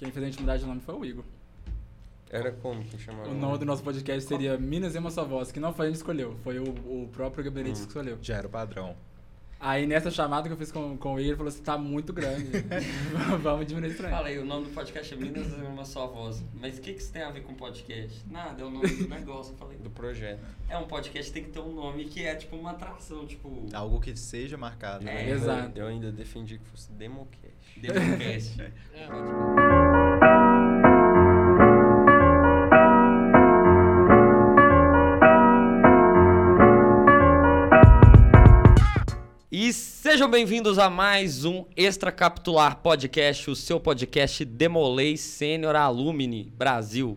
Quem fez a gente mudar de nome foi o Igor. Era como que chamava? O nome do nosso podcast seria Minas e uma só voz, que não foi a gente que escolheu, foi o, o próprio Gabrielitos Hum. que escolheu. Já era o padrão. Aí nessa chamada que eu fiz com, com o Igor, ele falou assim, tá muito grande, vamos diminuir isso aí. Falei, o nome do podcast é Minas é uma só voz. Mas o que, que isso tem a ver com podcast? Nada, é o nome do negócio. Eu falei, Do projeto. é um podcast tem que ter um nome que é tipo uma atração, tipo. Algo que seja marcado. É, né? exato. Eu ainda defendi que fosse Democast. Democast. E sejam bem-vindos a mais um Extracapitular Podcast, o seu podcast Demolei Sênior Alumni Brasil.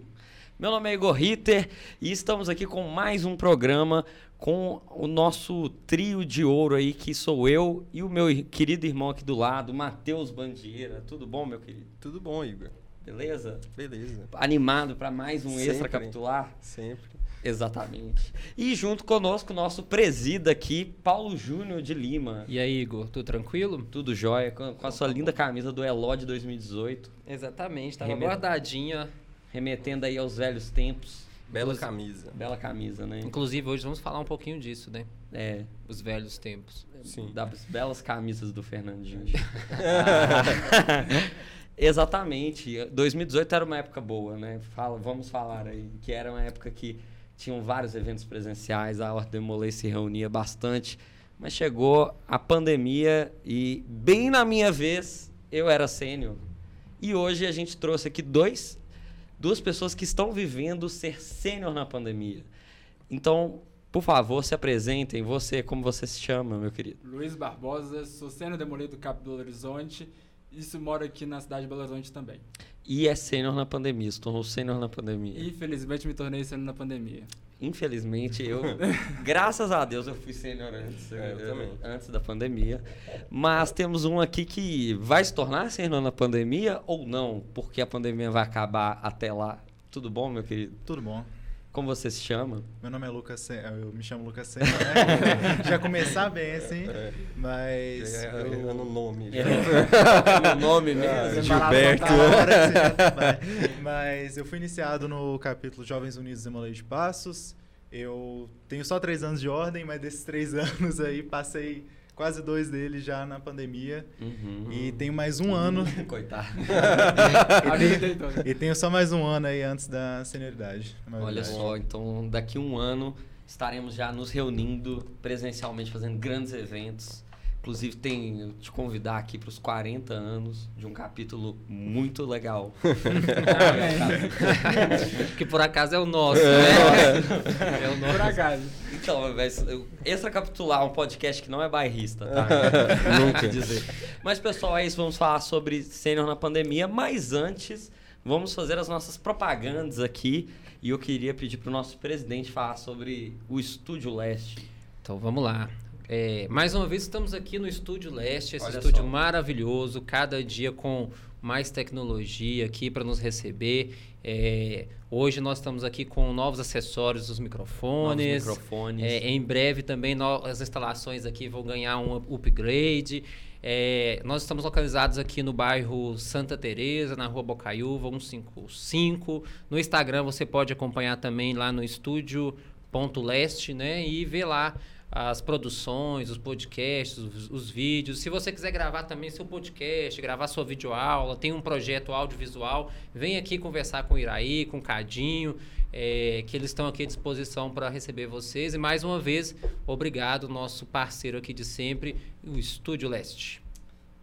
Meu nome é Igor Ritter e estamos aqui com mais um programa com o nosso trio de ouro aí, que sou eu e o meu querido irmão aqui do lado, Matheus Bandieira. Tudo bom, meu querido? Tudo bom, Igor? Beleza? Beleza. Animado para mais um Sempre. Extracapitular? Sempre. Exatamente. E junto conosco, o nosso presida aqui, Paulo Júnior de Lima. E aí, Igor, tudo tranquilo? Tudo jóia, com, com a sua linda camisa do Eló de 2018, Exatamente, tava Remet- guardadinha. remetendo aí aos velhos tempos. Bela Inclusive- camisa. Bela camisa, né? Inclusive, hoje vamos falar um pouquinho disso, né? É, Os velhos tempos. Sim. das belas camisas do Fernandinho. Ah, Exatamente. 2018 era uma época boa, né? Fala, vamos falar aí. Que era uma época que tinham vários eventos presenciais, a Ordem Demolei se reunia bastante. Mas chegou a pandemia e, bem na minha vez, eu era sênior. E hoje a gente trouxe aqui dois, duas pessoas que estão vivendo ser sênior na pandemia. Então, por favor, se apresentem. Você, como você se chama, meu querido? Luiz Barbosa, sou sênior demolido do Cap Belo Horizonte, isso moro aqui na cidade de Belo Horizonte também. E é sênior na pandemia, se tornou sênior na pandemia. Infelizmente me tornei sênior na pandemia. Infelizmente, eu, graças a Deus, eu fui sênior antes, É, eu também. antes da pandemia. Mas temos um aqui que vai se tornar sênior na pandemia ou não, porque a pandemia vai acabar até lá. Tudo bom, meu querido? Tudo bom. Como você se chama? Meu nome é Lucas Sen... Eu me chamo Lucas Senna, né? já começar bem, assim. É. Mas. É eu... errando o nome. já. É. o nome mesmo. Ah, Separado Gilberto. da Na hora. já vai. Mas eu fui iniciado no capítulo Jovens Unidos Demolei de Passos. Eu tenho só três anos de ordem, mas desses três anos aí passei quase dois deles já na pandemia. Uhum. E tenho mais um ano. Coitado. A vida inteira toda. e tenho só mais um ano aí antes da senioridade. Olha só, então daqui um ano estaremos já nos reunindo presencialmente, fazendo grandes eventos. Inclusive, tem te convidar aqui para os 40 anos de um capítulo muito legal. Que por acaso é o nosso, né? É o Por nosso. acaso. Então, mas Extracapitular é um podcast que não é bairrista, tá? Nunca dizer. Mas, pessoal, é isso. Vamos falar sobre sênior na pandemia. Mas antes, vamos fazer as nossas propagandas aqui. E eu queria pedir para o nosso presidente falar sobre o Estúdio Leste. Então vamos lá. É, mais uma vez estamos aqui no Estúdio Leste, esse Olha estúdio só. maravilhoso, cada dia com mais tecnologia aqui para nos receber. É, hoje nós estamos aqui com novos acessórios dos microfones. Novos microfones. É, em breve também no- as instalações aqui vão ganhar um upgrade. É, nós estamos localizados aqui no bairro Santa Teresa, na rua Bocaiúva, 155. No Instagram você pode acompanhar também lá no estúdio.leste, né? E ver lá as produções, os podcasts, os, os vídeos. Se você quiser gravar também seu podcast, gravar sua videoaula, tem um projeto audiovisual, vem aqui conversar com o Iraí, com o Cadinho, é, que eles estão aqui à disposição para receber vocês. E mais uma vez, obrigado, nosso parceiro aqui de sempre, o Estúdio Leste.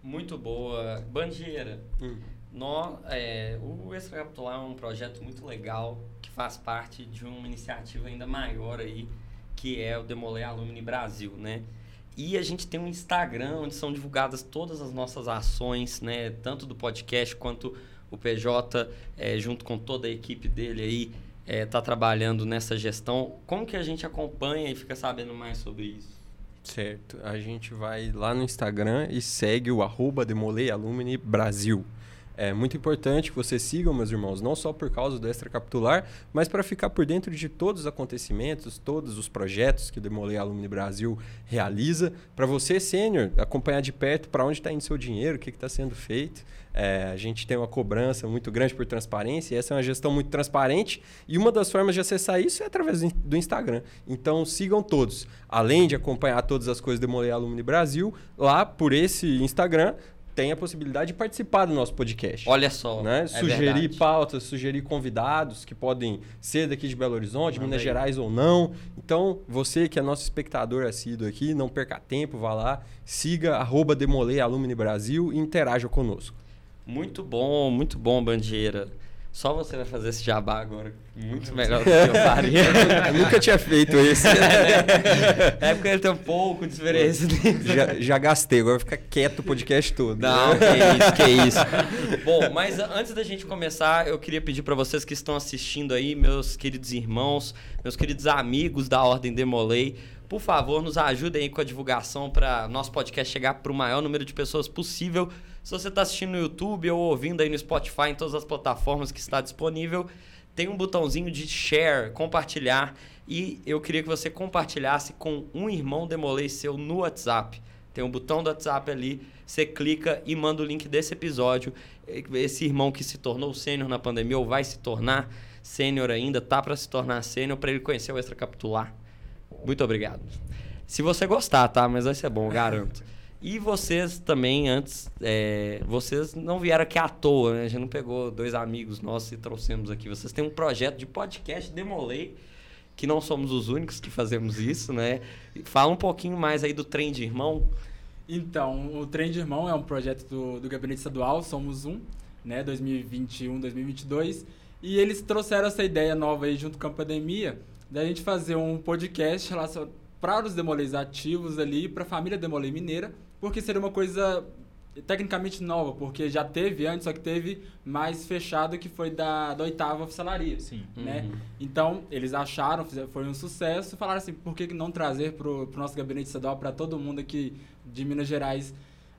Muito boa. Bandieira. Hum. Nó, é, o Extracapitular é um projeto muito legal que faz parte de uma iniciativa ainda maior aí, que é o Demolei Alumni Brasil, né? E a gente tem um Instagram onde são divulgadas todas as nossas ações, né? Tanto do podcast quanto o PJ, é, junto com toda a equipe dele aí, está trabalhando nessa gestão. Como que a gente acompanha e fica sabendo mais sobre isso? Certo. A gente vai lá no Instagram e segue o arroba Brasil. É muito importante que você siga, meus irmãos, não só por causa do extracapitular, mas para ficar por dentro de todos os acontecimentos, todos os projetos que o Demolei Alumni Brasil realiza. Para você, sênior, acompanhar de perto para onde está indo seu dinheiro, o que está sendo feito. É, a gente tem uma cobrança muito grande por transparência, e essa é uma gestão muito transparente. E uma das formas de acessar isso é através do Instagram. Então sigam todos. Além de acompanhar todas as coisas do Demolei Alumni Brasil, lá por esse Instagram tem a possibilidade de participar do nosso podcast. Olha só. Né? é sugerir verdade. pautas, sugerir convidados que podem ser daqui de Belo Horizonte, Manda Minas aí. Gerais ou não. Então, você que é nosso espectador assíduo aqui, não perca tempo, vá lá, siga arroba Demolei Alumni Brasil e interaja conosco. Muito bom, muito bom, Bandeira. Só você vai fazer esse jabá agora. Muito melhor do que eu faria. Eu nunca tinha feito esse. é porque ele tem um pouco de experiência já, já gastei, agora vai ficar quieto o podcast todo. Não, que isso, que isso. Bom, mas antes da gente começar, eu queria pedir para vocês que estão assistindo aí, meus queridos irmãos, meus queridos amigos da Ordem Demolei, por favor, nos ajudem aí com a divulgação para nosso podcast chegar para o maior número de pessoas possível. Se você está assistindo no YouTube ou ouvindo aí no Spotify, em todas as plataformas que está disponível, tem um botãozinho de share, compartilhar, e eu queria que você compartilhasse com um irmão Demolei seu no WhatsApp. Tem um botão do WhatsApp ali, você clica e manda o link desse episódio. Esse irmão que se tornou sênior na pandemia ou vai se tornar sênior ainda, tá para se tornar sênior para ele conhecer o extracapitular. Muito obrigado. Se você gostar, tá? Mas vai ser bom, garanto. E vocês também, antes, é, vocês não vieram aqui à toa, né? A gente não pegou dois amigos nossos e trouxemos aqui. Vocês têm um projeto de podcast Demolei, que não somos os únicos que fazemos isso, né? Fala um pouquinho mais aí do trem de irmão. Então, o Trem de Irmão é um projeto do, do Gabinete Estadual, Somos Um, né, 2021, 2022. E eles trouxeram essa ideia nova aí junto com a pandemia, da gente fazer um podcast relacionado para os demolês ativos ali, para a família Demolei Mineira, porque seria uma coisa tecnicamente nova, porque já teve antes, só que teve mais fechado que foi da, da oitava oficialaria. Sim. né? Uhum. Então, eles acharam, foi um sucesso, falaram assim, por que não trazer pro, pro nosso gabinete estadual, para todo mundo aqui de Minas Gerais?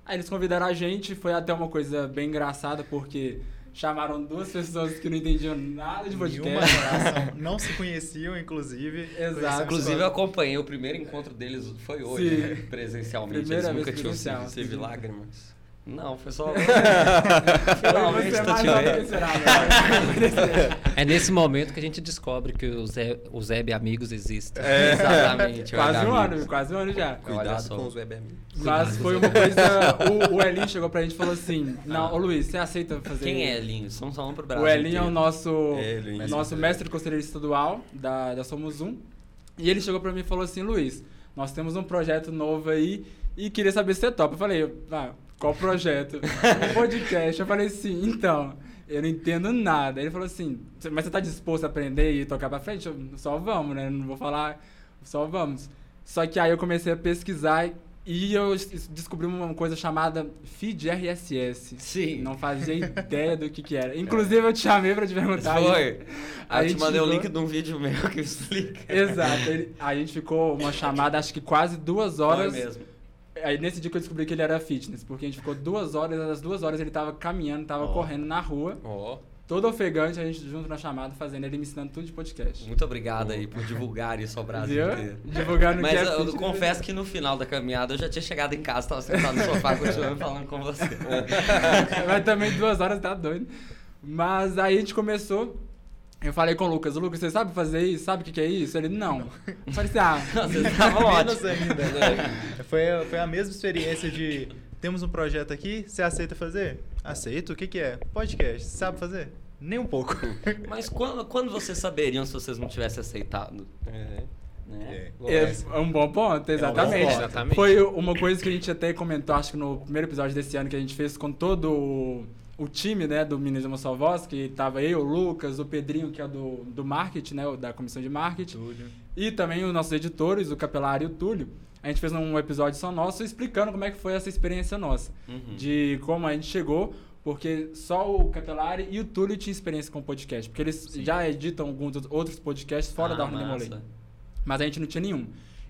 Aí eles convidaram a gente, foi até uma coisa bem engraçada, porque chamaram duas pessoas que não entendiam nada de podcast. Não se conheciam, inclusive. Exato. Inclusive, eu acompanhei o primeiro encontro deles, foi hoje, né? presencialmente. Primeira Eles vez nunca tinham se Teve lágrimas. Não, foi só. Finalmente mais te vendo. É nesse momento que a gente descobre que os Zeb amigos existem. É, exatamente. quase um ano, quase um ano já. Cuidado com os web amigos. Mas foi uma coisa. O, o Elinho chegou pra gente e falou assim: Não, ô Luiz, você aceita fazer. Quem é Elinho? São falando pro Brasil. O Elinho é o nosso, É, Elinho. nosso mestre conselheiro estadual da, da Somos Um. E ele chegou pra mim e falou assim: Luiz, nós temos um projeto novo aí e queria saber se você topa. Eu falei: ah, qual projeto? um podcast. Eu falei assim: então, eu não entendo nada. Ele falou assim: mas você tá disposto a aprender e tocar pra frente? Eu, só vamos, né? Não vou falar, só vamos. Só que aí eu comecei a pesquisar e eu des- descobri uma coisa chamada feed RSS. Sim. Não fazia ideia do que que era. Inclusive, eu te chamei pra te perguntar. Foi. Aí eu te mandei o ficou- link de um vídeo meu que explica. Exato. Ele- a gente ficou uma chamada, acho que quase duas horas. Foi mesmo. Aí nesse dia que eu descobri que ele era fitness, porque a gente ficou duas horas, das duas horas ele tava caminhando, tava Ó. correndo na rua, Ó, todo ofegante, a gente junto na chamada, fazendo ele me ensinando tudo de podcast. Muito obrigado aí por divulgar isso ao Brasil inteiro. Divulgando Mas que é eu, eu confesso que no final da caminhada eu já tinha chegado em casa, tava sentado no sofá continuando falando com você. Mas também duas horas tá doido. Mas aí a gente começou. Eu falei com o Lucas, Lucas, você sabe fazer isso? Sabe o que, que é isso? Ele, não. Eu falei assim, ah, Vocês estavam Menos ótimos. ainda. foi, foi a mesma experiência de temos um projeto aqui, você aceita fazer? Aceito. O que, que é? Podcast. Você sabe fazer? Nem um pouco. Mas quando, quando vocês saberiam se vocês não tivessem aceitado? é. Né? É, é um bom ponto, exatamente. ponto. Exatamente. Foi uma coisa que a gente até comentou, acho que no primeiro episódio desse ano que a gente fez com todo o, o time, né, do Minas Voz, que tava eu, o Lucas, o Pedrinho, que é do, do marketing, né, da comissão de marketing, Túlio. e também os nossos editores, o Capelar e o Túlio. A gente fez um episódio só nosso explicando como é que foi essa experiência nossa, Uhum. de como a gente chegou, porque só o Capelari e o Túlio tinham experiência com podcast, porque eles já editam alguns outros podcasts fora Ah, da Ordem. Demolei mas a gente não tinha nenhum.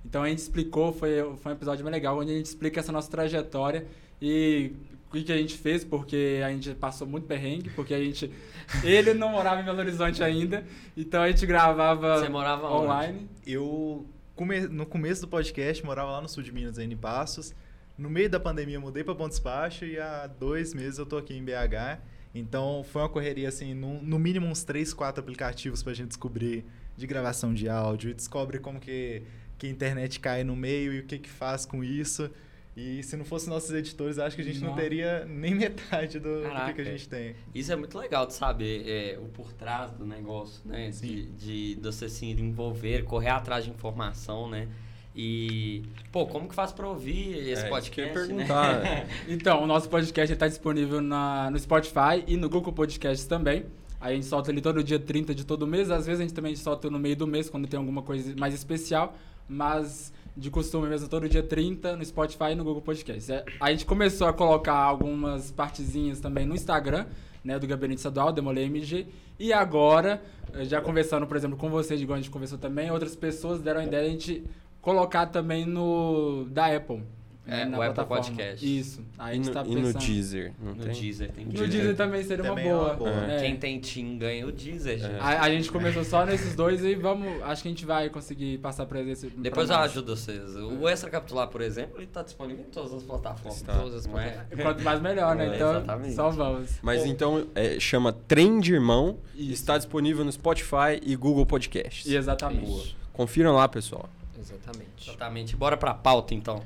Então a gente explicou, foi, foi um episódio bem legal, onde a gente explica essa nossa trajetória e o que, que a gente fez, porque a gente passou muito perrengue, porque a gente. Ele não morava em Belo Horizonte ainda, então a gente gravava Você morava onde? online. Eu, come- no começo do podcast, morava lá no sul de Minas, em Passos. No meio da pandemia, mudei para Pontes Baixo e há dois meses eu tô aqui em BH. Então, foi uma correria, assim, no, no mínimo uns três, quatro aplicativos pra gente descobrir de gravação de áudio. E descobre como que, que a internet cai no meio e o que que faz com isso. E se não fossem nossos editores, acho que a gente não Nossa. teria nem metade do, do que, a gente tem. Isso é muito legal de saber, é, o por trás do negócio, né? De, de, de você se envolver, correr atrás de informação, né? E, pô, como que faz pra ouvir esse É, podcast? eu né? perguntar. Então, o nosso podcast está disponível na, no Spotify e no Google Podcasts também. Aí a gente solta ele todo dia 30 de todo mês. Às vezes a gente também solta no meio do mês, quando tem alguma coisa mais especial. Mas de costume mesmo, todo dia 30 no Spotify e no Google Podcasts. É, A gente começou a colocar algumas partezinhas também no Instagram, né, do Gabinete Estadual, Demolei MG. E agora, eh, já conversando, por exemplo, com vocês, igual a gente conversou também, outras pessoas deram a ideia de a gente colocar também no da Apple. É, né, o Apple Podcast. Isso. Aí a E gente no, tá e no pensando... Deezer, não No tem? Deezer tem que No Deezer também seria uma Também é uma boa. boa. É. Quem tem Team ganha o Deezer, gente. A, a gente começou só nesses dois e vamos. Acho que a gente vai conseguir passar pra esse. Depois pra eu mais. ajudo vocês. O Extra Capitular, por exemplo, ele tá disponível em todas as plataformas. Está. Todas as é? Quanto mais melhor, né? É, Então, exatamente. só vamos. Mas então, é, chama Trem de Irmão. Isso. Está disponível no Spotify e Google Podcasts. E exatamente. Isso. Confiram lá, pessoal. Exatamente. Exatamente. Bora pra pauta, então.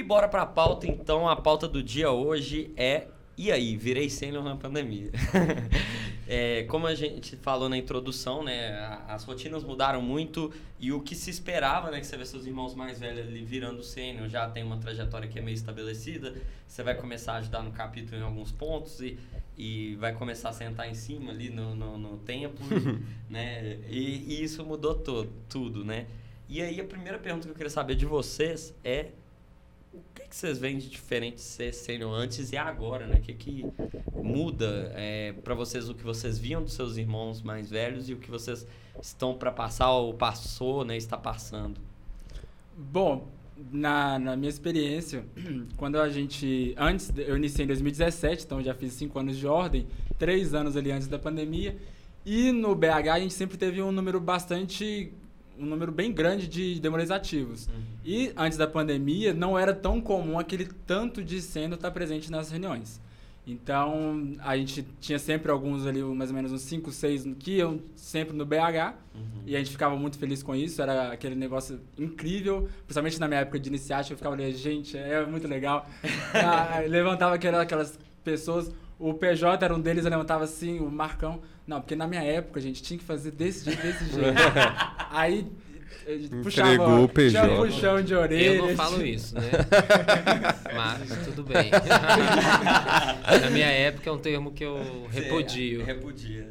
E bora pra pauta, então. A pauta do dia hoje é... E aí, virei sênior na pandemia. É, como a gente falou na introdução, né, as rotinas mudaram muito e o que se esperava, né, que você vê seus irmãos mais velhos ali virando sênior, já tem uma trajetória que é meio estabelecida, você vai começar a ajudar no capítulo em alguns pontos e, e vai começar a sentar em cima ali no, no, no tempo, né, e, e isso mudou tudo, né. E aí a primeira pergunta que eu queria saber de vocês é que, vocês veem de diferente sênior antes e agora, né? O que, que muda é, para vocês o que vocês viam dos seus irmãos mais velhos e o que vocês estão para passar ou passou, né? Está passando. Bom, na, na minha experiência, quando a gente. Antes, eu iniciei em 2017, então já fiz cinco anos de ordem, três anos ali antes da pandemia. E no BH a gente sempre teve um número bastante. Um número bem grande de demolês ativos. E antes da pandemia, não era tão comum aquele tanto de sênior estar presente nas reuniões. Então, a gente tinha sempre alguns ali, mais ou menos uns 5, 6, que iam sempre no BH. E a gente ficava muito feliz com isso. Era aquele negócio incrível. Principalmente na minha época de iniciática, eu ficava ali, gente, é muito legal. Ah, levantava aquela- aquelas pessoas. O PJ era um deles, eu levantava assim, o Marcão. Não, porque na minha época, gente, tinha que fazer desse jeito, desse jeito. Aí eh, puxava, Entregou o PJ. tinha puxão de orelha. Eu não falo isso, né? Mas tudo bem. Na minha época é um termo que eu repudio. Repudia.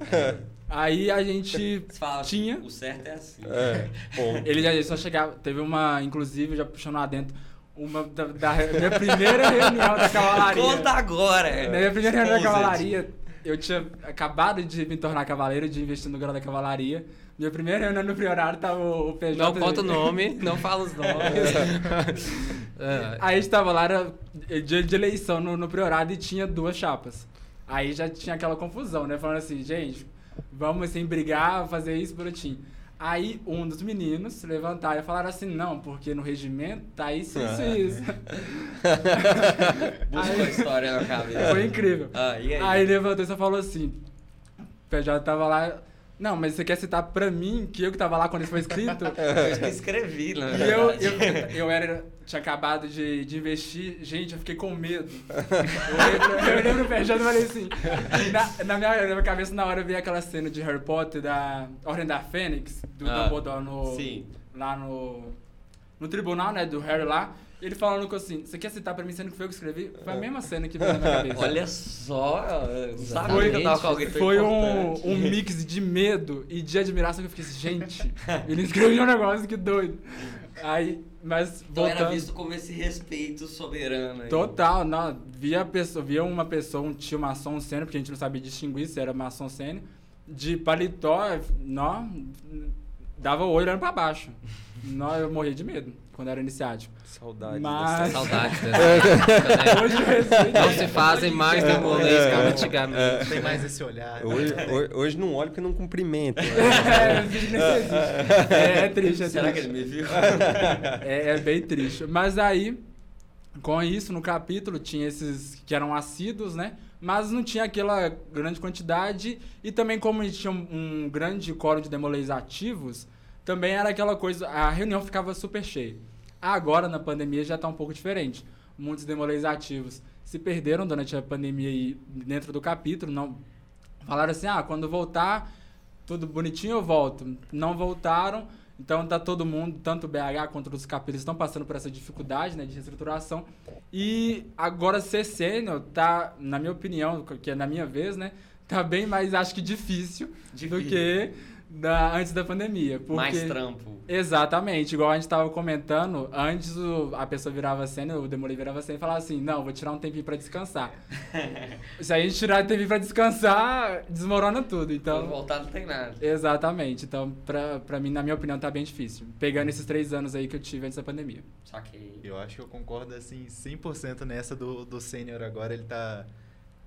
Aí a gente fala, tinha. o certo é assim. É, bom. Ele já só chegava. Teve uma, inclusive, já puxando lá dentro, uma da, da minha primeira reunião da cavalaria. Conta agora! Na minha primeira reunião da cavalaria, eu tinha acabado de me tornar cavaleiro, de investir no grau da cavalaria. Minha primeira reunião no priorário tava o, o PJ. Não conta o nome, não fala os nomes. Ah, Aí a gente tava lá, era dia de eleição no, no e tinha duas chapas. Aí já tinha aquela confusão, né? Falando assim, gente, vamos assim brigar, fazer isso bonitinho. Aí um dos meninos se levantaram e falaram assim, não, porque no regimento tá isso, isso e isso. Busca a história na cabeça. Foi incrível. Ah, e aí? Aí levantou e só falou assim, o PJ tava lá, não, mas você quer citar pra mim que eu que tava lá quando isso foi escrito? Eu que escrevi, né? E eu, eu, eu era, tinha acabado de, de investir, gente, eu fiquei com medo. Eu lembro, eu lembro e falei assim, na, na, minha, na minha cabeça na hora veio aquela cena de Harry Potter, da Ordem da Fênix, do Ah, Dumbledore no, sim. lá no, no tribunal, né, do Harry lá. Ele falando com assim, você quer citar pra mim sendo que foi eu que escrevi? Foi a mesma cena que veio na minha cabeça. Olha só, eu sabia Foi- que eu tava com alguém tão Foi um, um mix de medo e de admiração que eu fiquei assim, gente, ele escreveu um negócio que doido. Aí, mas Então era voltando... visto como esse respeito soberano aí. Total, não, via, pessoa, via uma pessoa, um tio maçom sênior, porque a gente não sabia distinguir se era maçom sênior, de paletó, não, dava o olho olhando pra baixo. Não, eu morria de medo quando era iniciático. Saudades Mas- Saudades dessa né? Hoje. Não se fazem mais demolês como antigamente. Não tem mais esse olhar. né? Hoje, hoje, hoje não olho porque não cumprimento. né? É, nem existe. É, é triste, é Será que triste. ele me viu? É, é bem triste. Mas aí, com isso, no capítulo, tinha esses que eram assíduos, né? Mas não tinha aquela grande quantidade. E também, como a gente tinha um, grande coro de demolês ativos, também era aquela coisa. A reunião ficava super cheia. Agora, na pandemia, já está um pouco diferente. Muitos demolês ativos se perderam durante a pandemia e dentro do capítulo. não Falaram assim: ah, quando voltar, tudo bonitinho eu volto. Não voltaram. Então tá todo mundo, tanto o BH quanto os capítulos, estão passando por essa dificuldade né, de reestruturação. E agora ser sênior tá, na minha opinião, que é na minha vez, né? Tá bem mais, acho que difícil, do Difícil. que da, antes da pandemia. Porque... Mais trampo. Exatamente, igual a gente tava comentando, antes o- a pessoa virava sênior, o Demolei virava sênior e falava assim, não, vou tirar um tempinho pra descansar. Se a gente tirar um tempinho pra descansar, desmorona tudo, Então, então... voltar não tem nada. Exatamente, então pra, pra mim, na minha opinião, tá bem difícil. Pegando esses três anos aí que eu tive antes da pandemia. Saquei. Eu acho que eu concordo assim 100% nessa do, do sênior agora, ele tá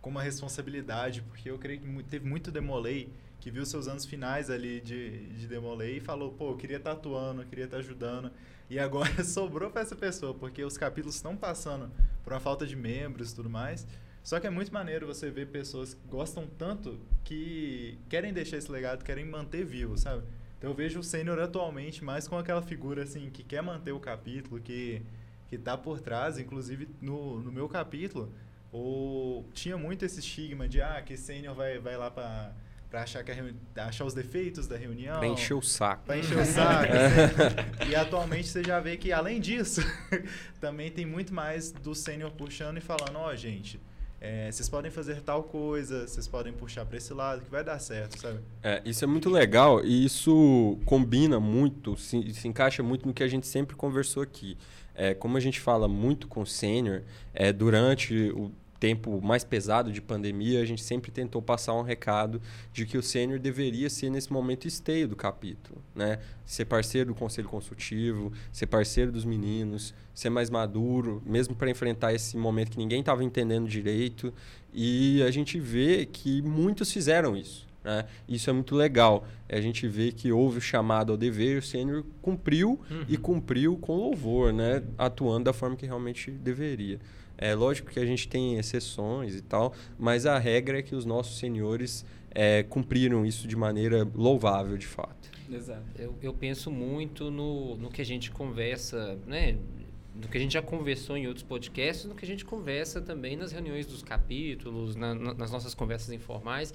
com uma responsabilidade, porque eu creio que teve muito demolei que viu seus anos finais ali de, de demolei e falou, pô, eu queria estar atuando, eu queria estar ajudando. E agora sobrou para essa pessoa, porque os capítulos estão passando por uma falta de membros e tudo mais. Só que é muito maneiro você ver pessoas que gostam tanto que querem deixar esse legado, querem manter vivo, sabe? Então eu vejo o sênior atualmente mais com aquela figura assim que quer manter o capítulo, que que tá por trás, inclusive no, no meu capítulo, o, tinha muito esse estigma de ah, que sênior vai, vai lá para para achar que a reuni- achar os defeitos da reunião, Pra encher o saco. para encher o saco. assim. E atualmente você já vê que além disso, também tem muito mais do sênior puxando e falando, ó, gente, é, vocês podem fazer tal coisa, vocês podem puxar para esse lado que vai dar certo, sabe? É, isso é muito legal e isso combina muito, se, se encaixa muito no que a gente sempre conversou aqui. É, como a gente fala muito com o sênior, é, durante o tempo mais pesado de pandemia, a gente sempre tentou passar um recado de que o sênior deveria ser nesse momento esteio do capítulo, né? Ser parceiro do conselho consultivo, ser parceiro dos meninos, ser mais maduro, mesmo para enfrentar esse momento que ninguém estava entendendo direito. E a gente vê que muitos fizeram isso. Né? Isso é muito legal. A gente vê que houve o chamado ao dever, o sênior cumpriu e cumpriu com louvor, né? atuando da forma que realmente deveria. É lógico que a gente tem exceções e tal, mas a regra é que os nossos senhores é, cumpriram isso de maneira louvável, de fato. Exato. Eu, eu penso muito no, no que a gente conversa, né? No que a gente já conversou em outros podcasts, no que a gente conversa também nas reuniões dos capítulos, na- na- nas nossas conversas informais,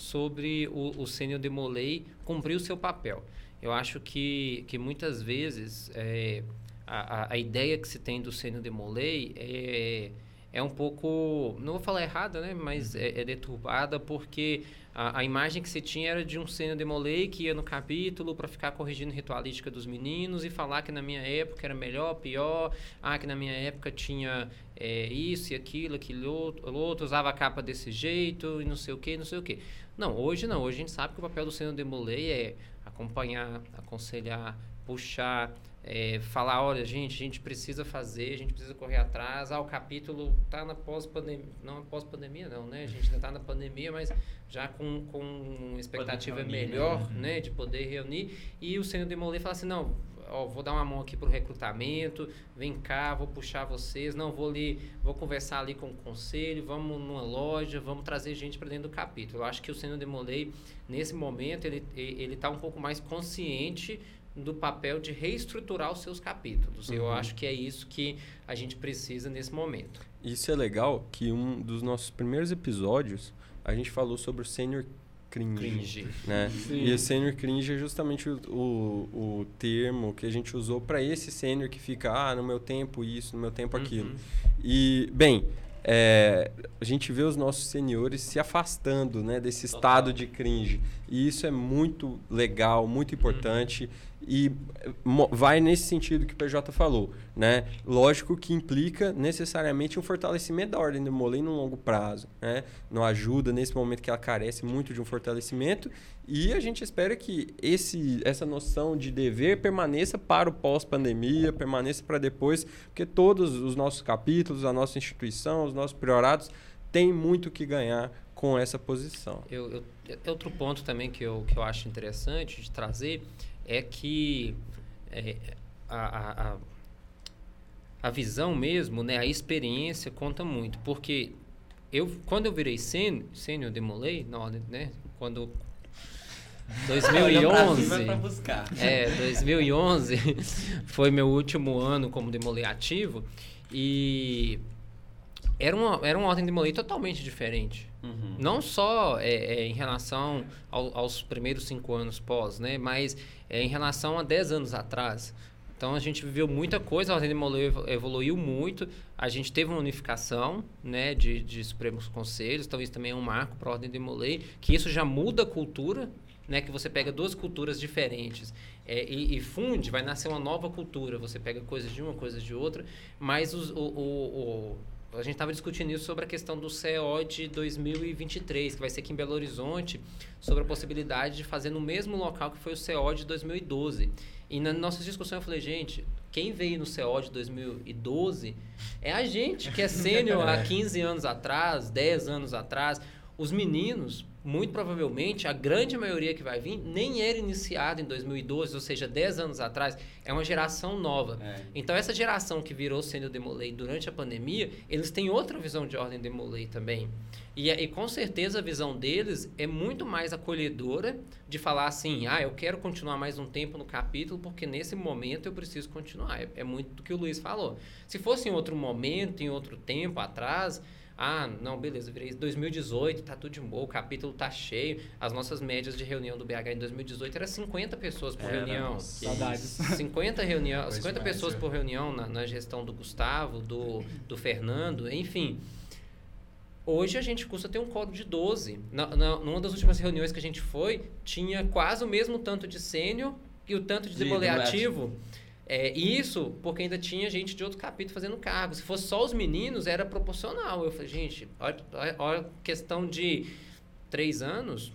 sobre o, o Sênior Demolei cumprir o seu papel. Eu acho que, que muitas vezes é, a, a- ideia que se tem do Sênior Demolei é, é um pouco, não vou falar errada, né? Mas é, é deturbada porque a, a imagem que se tinha era de um sênior demolei que ia no capítulo para ficar corrigindo ritualística dos meninos e falar que na minha época era melhor, pior, ah, que na minha época tinha é, isso e aquilo, aquilo outro, outro, usava a capa desse jeito e não sei o que, não sei o que. Não, hoje não, hoje a gente sabe que o papel do sênior demolei é acompanhar, aconselhar, puxar, é, falar, olha, gente, a gente precisa fazer, a gente precisa correr atrás. Ah, o capítulo tá na pós-pandemia, não pós-pandemia não, né? A gente ainda tá na pandemia, mas já com, com uma expectativa reunir, melhor, né? né? De poder reunir. E o senhor Demolay fala assim, não, ó, vou dar uma mão aqui pro recrutamento, vem cá, vou puxar vocês, não, vou ali, vou conversar ali com o conselho, vamos numa loja, vamos trazer gente para dentro do capítulo. Eu acho que o senhor Demolay, nesse momento, ele, ele tá um pouco mais consciente do papel de reestruturar os seus capítulos. Eu Uhum. acho que é isso que a gente precisa nesse momento. Isso é legal que um dos nossos primeiros episódios a gente falou sobre o senior cringe. Cringe. Né? Sim. E o senior cringe é justamente o, o, o termo que a gente usou para esse senior que fica, ah, no meu tempo isso, no meu tempo aquilo. Uhum. E, bem, é, a gente vê os nossos seniores se afastando né, desse Total. estado de cringe. E isso é muito legal, muito importante. E vai nesse sentido que o PJ falou, né? Lógico que implica necessariamente um fortalecimento da ordem do Molay no longo prazo, né? Não ajuda nesse momento que ela carece muito de um fortalecimento e a gente espera que esse, essa noção de dever permaneça para o pós-pandemia, permaneça para depois, porque todos os nossos capítulos, a nossa instituição, os nossos priorados têm muito que ganhar com essa posição. Eu, eu- outro ponto também que eu, que eu acho interessante de trazer é que é, a, a, a- visão mesmo, né, a experiência conta muito. Porque eu, quando eu virei sênior, sênior demolei, na ordem, né, quando... Olhou pra cima 2011... pra buscar. É, 2011 foi meu último ano como demolei ativo e era uma, era uma ordem de demolei totalmente diferente. Uhum. Não só é, é, em relação ao- aos primeiros cinco anos pós, né? Mas é, em relação a 10 anos atrás. Então a gente viveu muita coisa, a Ordem de Demolei evo- evoluiu muito, a gente teve uma unificação né, de, de Supremos Conselhos, então isso também é um marco para a Ordem de Demolei, que isso já muda a cultura, né, que você pega duas culturas diferentes é, e, e funde, vai nascer uma nova cultura, você pega coisas de uma, coisas de outra, mas os- o- o- o, a gente estava discutindo isso sobre a questão do CO de 2023, que vai ser aqui em Belo Horizonte, sobre a possibilidade de fazer no mesmo local que foi o CO de 2012. E na nossa discussão eu falei, gente, quem veio no CO de 2012 é a gente, que é sênior há 15 anos atrás, 10 anos atrás. Os meninos, muito provavelmente, a grande maioria que vai vir, nem era iniciada em 2012, ou seja, 10 anos atrás. É uma geração nova. É. Então, essa geração que virou sênior Demolay durante a pandemia, eles têm outra visão de ordem Demolay também. E, e com certeza a visão deles é muito mais acolhedora de falar assim: ah, eu quero continuar mais um tempo no capítulo, porque nesse momento eu preciso continuar. É, é muito do que o Luiz falou. Se fosse em outro momento, em outro tempo atrás. Ah, não, beleza, virei 2018, tá tudo de boa, o capítulo tá cheio. As nossas médias de reunião do BH em 2018 era 50 pessoas por Era, reunião. nossa. Saudades. 50, reunião, Foi 50 demais, pessoas por reunião na, na gestão do Gustavo, do, do Fernando, enfim. Hoje a gente custa ter um código de 12. Na, na, numa das últimas reuniões que a gente foi, tinha quase o mesmo tanto de sênior e o tanto de De demoliativo. É, isso porque ainda tinha gente de outro capítulo fazendo cargo. Se fosse só os meninos, era proporcional. Eu falei, gente, olha, olha, questão de três anos.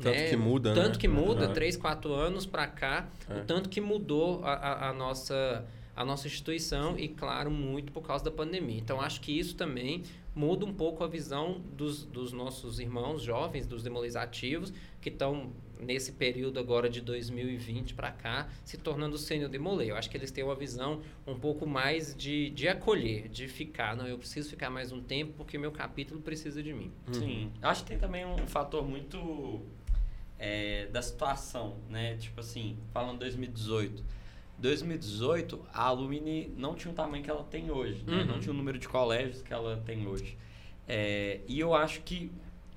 Tanto né? que muda, Tanto né? que muda, Aham. três, quatro anos para cá, É. o tanto que mudou a, a, a nossa, a nossa instituição e, claro, muito por causa da pandemia. Então, acho que isso também muda um pouco a visão dos, dos nossos irmãos jovens, dos demolizativos, ativos, que estão nesse período agora de 2020 para cá, se tornando sênior demolei. Eu acho que eles têm uma visão um pouco mais de, de acolher, de ficar. Não, eu preciso ficar mais um tempo porque meu capítulo precisa de mim. Sim. Acho que tem também um fator muito é, da situação, né? Tipo assim, falando 2018. 2018, a Alumni não tinha o tamanho que ela tem hoje, né? Uhum. Não tinha o número de colégios que ela tem hoje. É, e eu acho que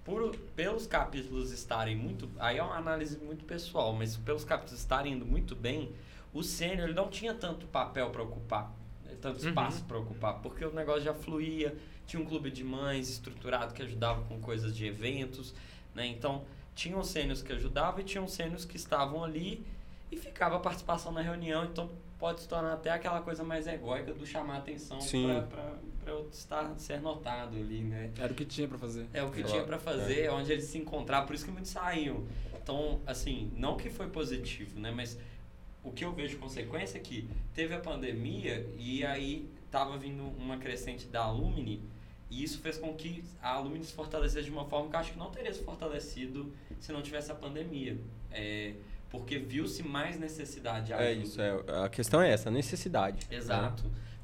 por, pelos capítulos estarem muito... Aí é uma análise muito pessoal, mas pelos capítulos estarem indo muito bem, o sênior não tinha tanto papel para ocupar, né? tanto Uhum. espaço para ocupar, porque o negócio já fluía, tinha um clube de mães estruturado que ajudava com coisas de eventos, né? Então, tinham sênios que ajudavam e tinham sênios que estavam ali e ficava a participação na reunião, então pode se tornar até aquela coisa mais egóica do chamar a atenção Sim. Para eu estar ser notado ali, né? Era o que tinha pra fazer. É o que tinha pra fazer, é onde eles se encontravam, por isso que muitos saíam. Então, assim, não que foi positivo, né? Mas o que eu vejo consequência é que teve a pandemia e aí tava vindo uma crescente da Alumni e isso fez com que a Alumni se fortalecesse de uma forma que eu acho que não teria se fortalecido se não tivesse a pandemia. É, porque viu-se mais necessidade de É ajuda. isso, é, a questão é essa, necessidade. né?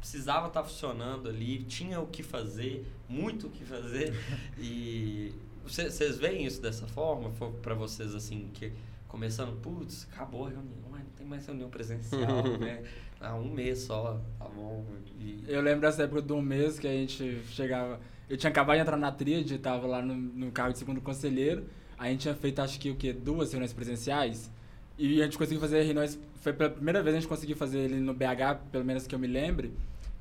Precisava estar funcionando ali, tinha o que fazer, muito o que fazer. e vocês veem isso dessa forma? Foi para vocês assim, que começando, putz, acabou a reunião, mas não tem mais reunião presencial, né? Há um mês só, tá bom. E, Eu lembro dessa época do mês que a gente chegava. Eu tinha acabado de entrar na tríade, tava lá no, no cargo de segundo conselheiro. A gente tinha feito, acho que o quê? Duas reuniões presenciais. E a gente conseguiu fazer reuniões. Foi pela primeira vez que a gente conseguiu fazer ele no BH, pelo menos que eu me lembre.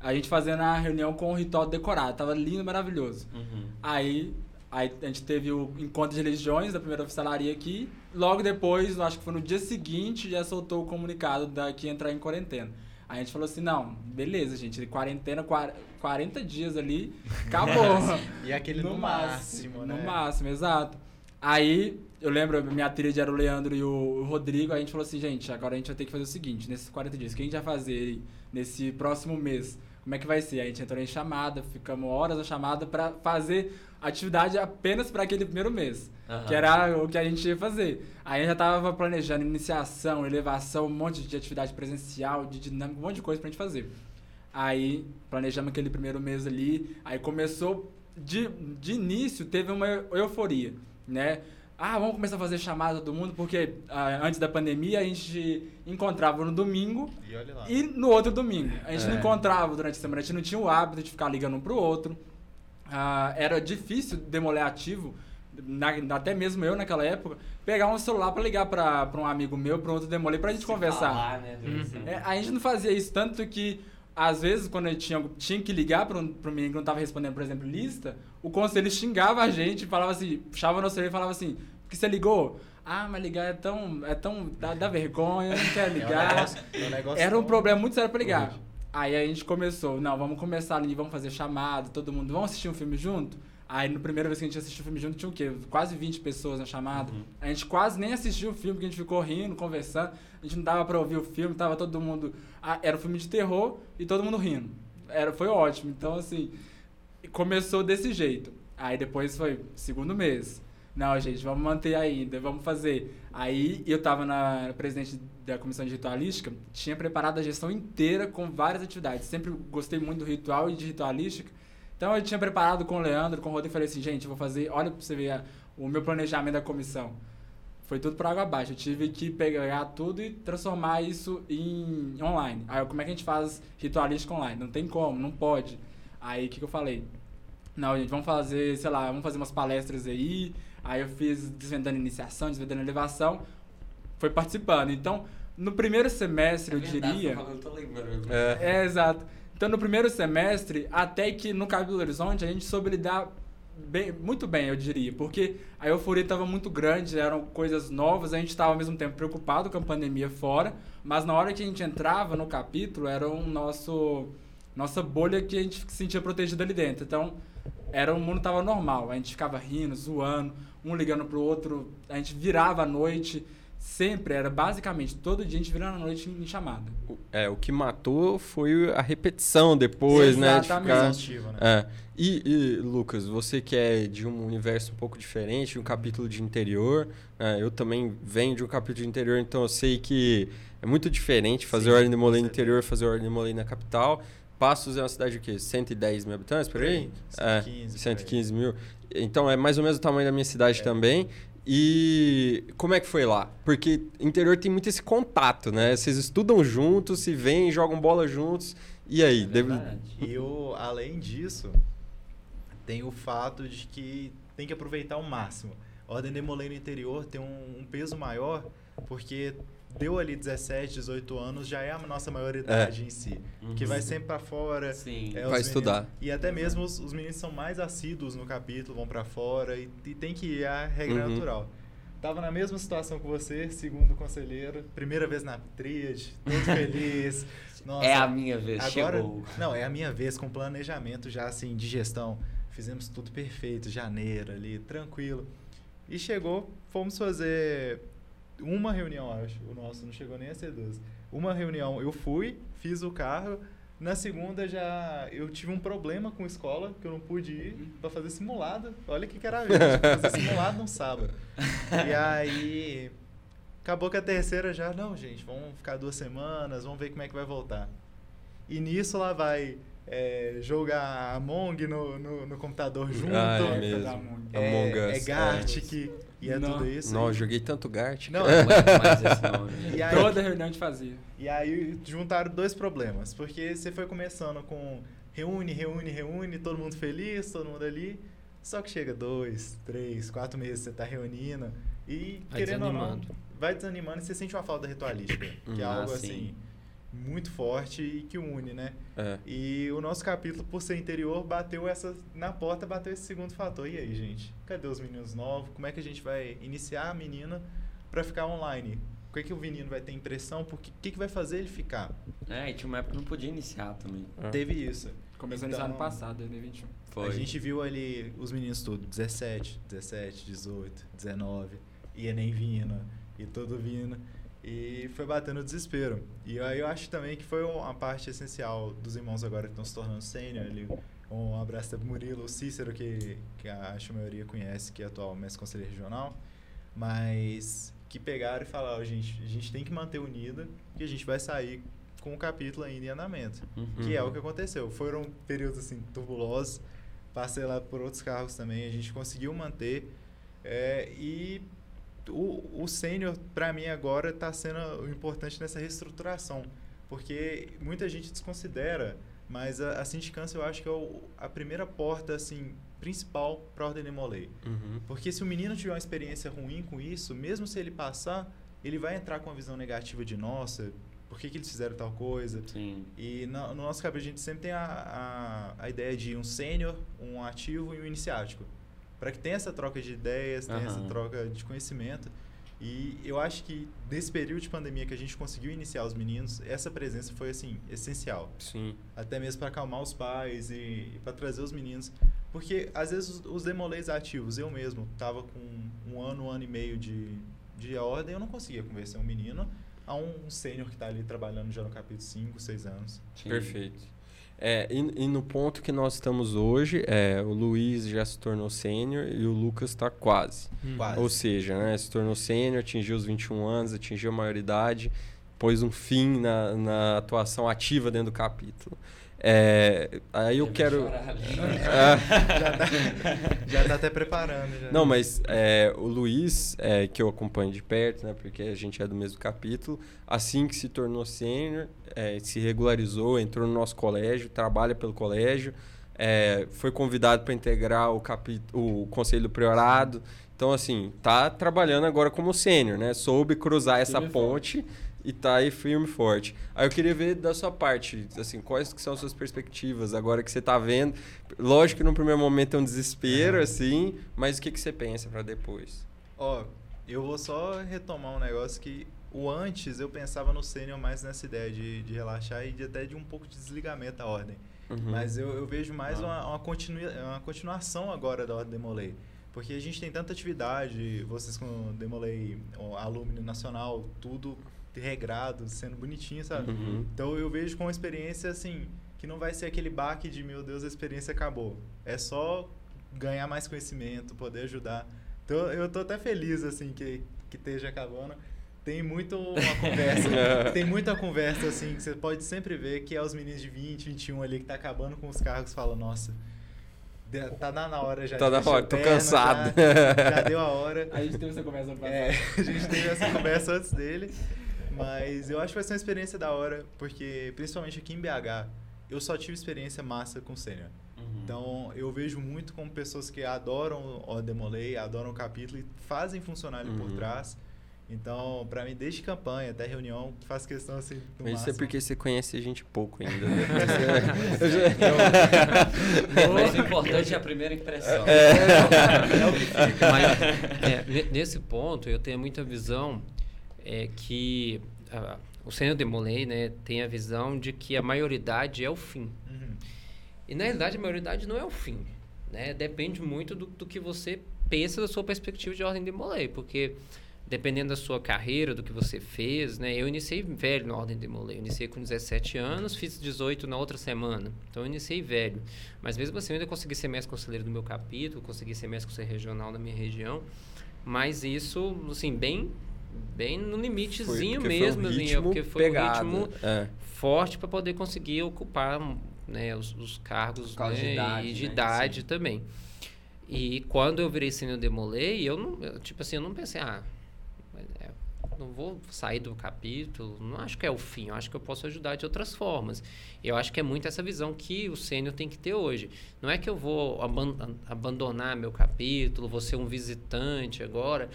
A gente fazendo a reunião com o ritual decorado. Tava lindo, maravilhoso. Uhum. Aí Aí a gente teve o encontro de religiões da primeira oficialaria aqui. Logo depois, acho que foi no dia seguinte, já soltou o comunicado da que ia entrar em quarentena. Aí a gente falou assim, não, beleza, gente, quarentena, quar- 40 dias ali, acabou. E aquele no, máximo, né? No máximo, exato. Aí, eu lembro, minha tríade era o Leandro e o Rodrigo, a gente falou assim, gente, agora a gente vai ter que fazer o seguinte, nesses 40 dias, o que a gente vai fazer nesse próximo mês? Como é que vai ser? A gente entrou em chamada, ficamos horas na chamada pra fazer atividade apenas para aquele primeiro mês, Aham. que era o que a gente ia fazer. Aí a gente já tava planejando iniciação, elevação, um monte de atividade presencial, de dinâmica, um monte de coisa pra gente fazer. Aí planejamos aquele primeiro mês ali, aí começou de, de início teve uma euforia, né? Ah, vamos começar a fazer chamada do mundo porque ah, antes da pandemia a gente encontrava no domingo E olha lá. e no outro domingo. A gente não É. encontrava durante a semana, a gente não tinha o hábito de ficar ligando um pro outro. Ah, era difícil demoler ativo, na- até mesmo eu naquela época, pegar um celular pra ligar pra pra um amigo meu, pra um outro demoler, pra gente Se conversar. falar, né, Uhum. É, a gente não fazia isso, tanto que às vezes quando gente tinha, tinha que ligar para um, pra um menino que não tava respondendo, por exemplo, lista, o conselho xingava a gente, falava assim, puxava no celular e falava assim, por que você ligou? Ah, mas ligar é tão, é tão, dá, dá vergonha, não quer É um ligar. negócio- é um negócio Era um problema muito sério pra ligar. Aí a gente começou, não, vamos começar ali, vamos fazer chamada, todo mundo, vamos assistir um filme junto? Aí, na primeira vez que a gente assistiu o filme junto, tinha o quê? Quase 20 pessoas na chamada. A gente quase nem assistiu o filme, porque a gente ficou rindo, conversando. A gente não dava pra ouvir o filme, tava todo mundo... Ah, era um filme de terror e todo mundo rindo. Era, foi ótimo. Então, assim, começou desse jeito. Aí depois foi segundo mês. Não, gente, vamos manter ainda, vamos fazer. Aí eu tava na presidente da comissão de ritualística, tinha preparado a gestão inteira com várias atividades. Sempre gostei muito do ritual e de ritualística. Então eu tinha preparado com o Leandro, com o Rodrigo, e falei assim, gente, eu vou fazer, olha pra você ver a- o meu planejamento da comissão. Foi tudo por água abaixo. Eu tive que pegar tudo e transformar isso em online. Aí, como é que a gente faz ritualística online? Não tem como, não pode. Aí, o que, que eu falei? Não, gente, vamos fazer, sei lá, vamos fazer umas palestras aí. Aí eu fiz desvendando iniciação, desvendando elevação. Foi participando. Então, no primeiro semestre, eu diria... Eu tô lembrando. É. É, exato. Então, no primeiro semestre, até que no Cabo do Horizonte, a gente soube lidar bem, muito bem, eu diria. Porque a euforia estava muito grande, eram coisas novas, a gente estava ao mesmo tempo preocupado com a pandemia fora, mas na hora que a gente entrava no capítulo, era um nosso nossa bolha que a gente se sentia protegido ali dentro. Então, era o mundo tava normal, a gente ficava rindo, zoando, um ligando pro outro, a gente virava a noite, sempre era basicamente todo dia a gente virando a noite em chamada. O- É, o que matou foi a repetição depois, né? De Exatamente. ficar... Né? É. E, e, Lucas, você que é de um universo um pouco diferente, de um capítulo de interior, né? eu também venho de um capítulo de interior, então eu sei que é muito diferente fazer Sim, ordem de molei com no interior e fazer ordem de molei na capital. Passos é uma cidade de quê? 110 mil habitantes, por aí? É, 115, por aí. 115 mil. Então é mais ou menos o tamanho da minha cidade É. também. E como é que foi lá? Porque interior tem muito esse contato, né? Vocês estudam juntos, se veem, jogam bola juntos. E aí? É Deve-. E eu, além disso, tem o fato de que tem que aproveitar o máximo. A Ordem Demolei no interior tem um, um peso maior, porque deu ali 17, 18 anos, já é a nossa maioridade em si. Que vai sempre pra fora. Sim. é, Vai os meninos- estudar. E até mesmo os, os meninos são mais assíduos no capítulo, vão pra fora e, e tem que ir a regra Uhum. natural. Tava na mesma situação que você, segundo conselheiro, primeira vez na tríade, todo feliz. Nossa, É a minha vez, Agora, chegou. não, é a minha vez com planejamento já assim de gestão. Fizemos tudo perfeito, janeiro ali, tranquilo. E chegou, fomos fazer uma reunião, acho. O nosso não chegou nem a ser 12. Uma reunião, eu fui, fiz o carro. Na segunda já eu tive um problema com a escola, que eu não pude ir pra fazer simulado. Olha que isso, fazer simulado no sábado. E aí acabou que a terceira já, não, gente, vamos ficar duas semanas, vamos ver como é que vai voltar. E nisso lá vai é, jogar Among no, no, no computador junto. Ah, é mesmo. Among. É, Among Us, é Gartic e é Não. tudo isso. Nossa, eu joguei tanto Gart. Não, Não mais esse nome. E aí- Toda reunião a gente fazia. E aí juntaram dois problemas, porque você foi começando com reúne, reúne, reúne, todo mundo feliz, todo mundo ali. Só que chega dois, três, quatro meses você tá reunindo e Vai querendo ou não, vai desanimando e você sente uma falta ritualística, que é Hum, algo ah, sim. assim muito forte e que une, né? É. E o nosso capítulo, por ser interior, bateu essa. Na porta bateu esse segundo fator. E aí, gente? Cadê os meninos novos? Como é que a gente vai iniciar a menina para ficar online? O que, que o menino vai ter impressão? O que, que, vai fazer ele ficar? É, e tinha uma época que não podia iniciar também. Ah. Teve isso. Começou Então, nesse ano passado, 2021. Foi. A gente viu ali os meninos tudo, 17, 17, 18, 19, e Enem vindo, e tudo vindo. E foi batendo o desespero. E aí eu acho também que foi uma parte essencial dos irmãos agora que estão se tornando sênior ali. Um abraço para Murilo, o Cícero, que, que acho que a maioria conhece, que é atual mestre conselheiro regional. Mas que pegaram e falaram, "Ó, gente, a gente tem que manter unida e a gente vai sair com o capítulo ainda em andamento. Uhum. Que é o que aconteceu. Foram períodos assim turbulosos. Passei lá por outros cargos também. A gente conseguiu manter. é, e o, o sênior, para mim, agora está sendo importante nessa reestruturação. Porque muita gente desconsidera, mas a, a sindicância eu acho que é o- a primeira porta assim principal para a Ordem Demolei. Uhum. Porque se o menino tiver uma experiência ruim com isso, mesmo se ele passar, ele vai entrar com uma visão negativa de nossa, por que, que eles fizeram tal coisa? Sim. E na- no nosso cabelo a gente sempre tem a, a, a ideia de um sênior, um ativo e um iniciático. Para que tenha essa troca de ideias, tenha essa Aham. troca de conhecimento. E eu acho que nesse período de pandemia que a gente conseguiu iniciar os meninos, essa presença foi assim essencial. Sim. Até mesmo para acalmar os pais e, e para trazer os meninos. Porque às vezes os, os demolês ativos, eu mesmo tava com um ano, um ano e meio de, de ordem, eu não conseguia convencer um menino a um sênior que está ali trabalhando já no capítulo 5, 6 anos. Sim. Perfeito. É, e, e no ponto que nós estamos hoje, é, o Luiz já se tornou sênior e o Lucas está quase. Quase. Ou seja, né, se tornou sênior, atingiu os 21 anos, atingiu a maioridade, pôs um fim na, na atuação ativa dentro do capítulo. É, aí eu quero. Ah, já, tá, já tá até preparando. Já. Não, mas é, o Luiz, é, que eu acompanho de perto, né, porque a gente é do mesmo capítulo, assim que se tornou sênior, é, se regularizou, entrou no nosso colégio, trabalha pelo colégio, é, foi convidado para integrar o, capítulo, o conselho do priorado. Então, assim, tá trabalhando agora como sênior, né? Soube cruzar essa ponte e tá aí firme e forte. Aí eu queria ver da sua parte, assim, quais que são as suas perspectivas agora que você tá vendo? Lógico que no primeiro momento é um desespero, assim, mas o que, que você pensa para depois? Ó, eu vou só retomar um negócio que o antes eu pensava no sênior mais nessa ideia de, de relaxar e de, até de um pouco de desligamento da ordem. Uhum. Mas eu, eu vejo mais Ah. uma, uma, continua, uma continuação agora da Ordem Demolei. Porque a gente tem tanta atividade, vocês com o alumínio nacional, tudo regrado, sendo bonitinho, sabe? Uhum. Então eu vejo com uma experiência assim, que não vai ser aquele baque de meu Deus, a experiência acabou. É só ganhar mais conhecimento, poder ajudar. Então eu tô até feliz assim que, que esteja acabando. Tem muito uma conversa, tem muita conversa assim que você pode sempre ver que é os meninos de 20, 21 ali que tá acabando com os cargos, fala, nossa, tá na hora já. Tá na hora, tô perna, cansado. Já, já deu a hora. A gente teve essa conversa no passado. É, a gente teve essa conversa antes dele. Mas eu acho que vai ser uma experiência da hora, porque principalmente aqui em BH, eu só tive experiência massa com sênior. Uhum. Então eu vejo muito como pessoas que adoram o Demolei, adoram o capítulo e fazem funcionar ali por Uhum. trás. Então, pra mim, desde campanha até reunião, faz questão assim. Mas isso é porque você conhece a gente pouco ainda. Né? Já- Mas o importante é a primeira impressão. É o que fica. Mas, é, ne- nesse ponto, eu tenho muita visão é, que ah, o Senhor Demolei né, tem a visão de que a maioridade é o fim. Uhum. E na realidade, a maioridade não é o fim. Né? Depende muito do, do que você pensa da sua perspectiva de ordem de Molay, porque dependendo da sua carreira, do que você fez, né? Eu iniciei velho na ordem de Molay. Eu iniciei com 17 anos, fiz 18 na outra semana. Então eu iniciei velho. Mas mesmo assim, eu ainda consegui ser mestre conselheiro do meu capítulo, consegui ser mestre conselheiro regional da minha região. Mas isso, assim, bem bem no limitezinho porque foi um mesmo, assim, é ritmo porque foi pegado. um ritmo É. forte para poder conseguir ocupar né, os, os cargos né, de idade, e de né? idade Sim. também. E quando eu virei sênior demolei, eu não, eu, tipo assim, eu não pensei, ah, é, não vou sair do capítulo, não acho que é o fim, eu acho que eu posso ajudar de outras formas. Eu acho que é muito essa visão que o sênior tem que ter hoje. Não é que eu vou aban abandonar meu capítulo, vou ser um visitante agora.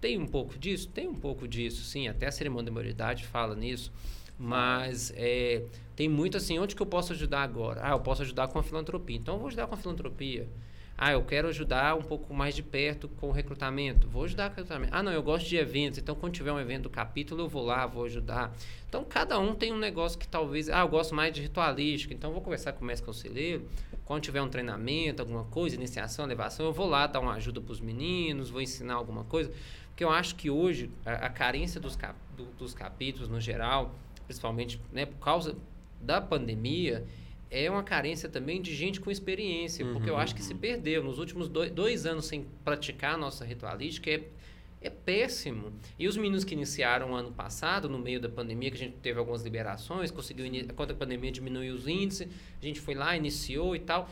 Tem um pouco disso? Tem um pouco disso, sim. Até a cerimônia de maioridade fala nisso. Mas é, tem muito assim, onde que eu posso ajudar agora? Ah, eu posso ajudar com a filantropia. Então eu vou ajudar com a filantropia. Ah, eu quero ajudar um pouco mais de perto com o recrutamento. Vou ajudar com o recrutamento. Ah, não, eu gosto de eventos. Então, quando tiver um evento do capítulo, eu vou lá, vou ajudar. Então, cada um tem um negócio que talvez... Ah, eu gosto mais de ritualística. Então, eu vou conversar com o mestre conselheiro. Quando tiver um treinamento, alguma coisa, iniciação, elevação, eu vou lá dar uma ajuda para os meninos, vou ensinar alguma coisa. Porque eu acho que hoje, a, a carência dos, cap, do, dos capítulos, no geral, principalmente né, por causa da pandemia é uma carência também de gente com experiência, uhum, porque eu acho que se perdeu. Nos últimos dois, dois anos sem praticar a nossa ritualística é, é péssimo. E os meninos que iniciaram ano passado, no meio da pandemia, que a gente teve algumas liberações, conseguiu, quando a pandemia diminuiu os índices, a gente foi lá, iniciou e tal.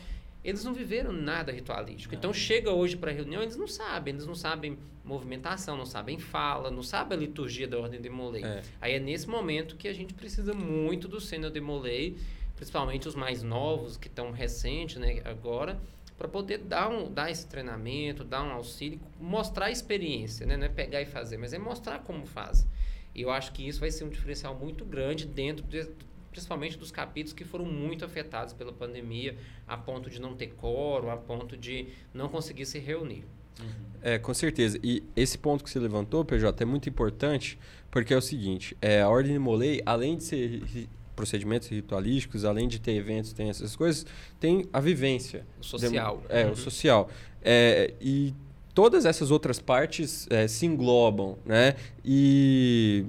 Eles não viveram nada ritualístico. Então, chega hoje para a reunião, eles não sabem. Eles não sabem movimentação, não sabem fala, não sabem a liturgia da Ordem de Molay. É. Aí é nesse momento que a gente precisa muito do Sênior de Molay principalmente os mais novos, que estão recentes, né, agora, para poder dar, um, dar esse treinamento, dar um auxílio, mostrar a experiência, né? Não é pegar e fazer, mas é mostrar como faz. E eu acho que isso vai ser um diferencial muito grande dentro, de, principalmente dos capítulos que foram muito afetados pela pandemia, a ponto de não ter coro, a ponto de não conseguir se reunir. Uhum. É, com certeza. E esse ponto que você levantou, PJ, é muito importante, porque é o seguinte, é, a Ordem de Molay, além de ser procedimentos ritualísticos, além de ter eventos, tem essas coisas, tem a vivência. O social. é, uhum. o social. É, e todas essas outras partes é, se englobam, né? E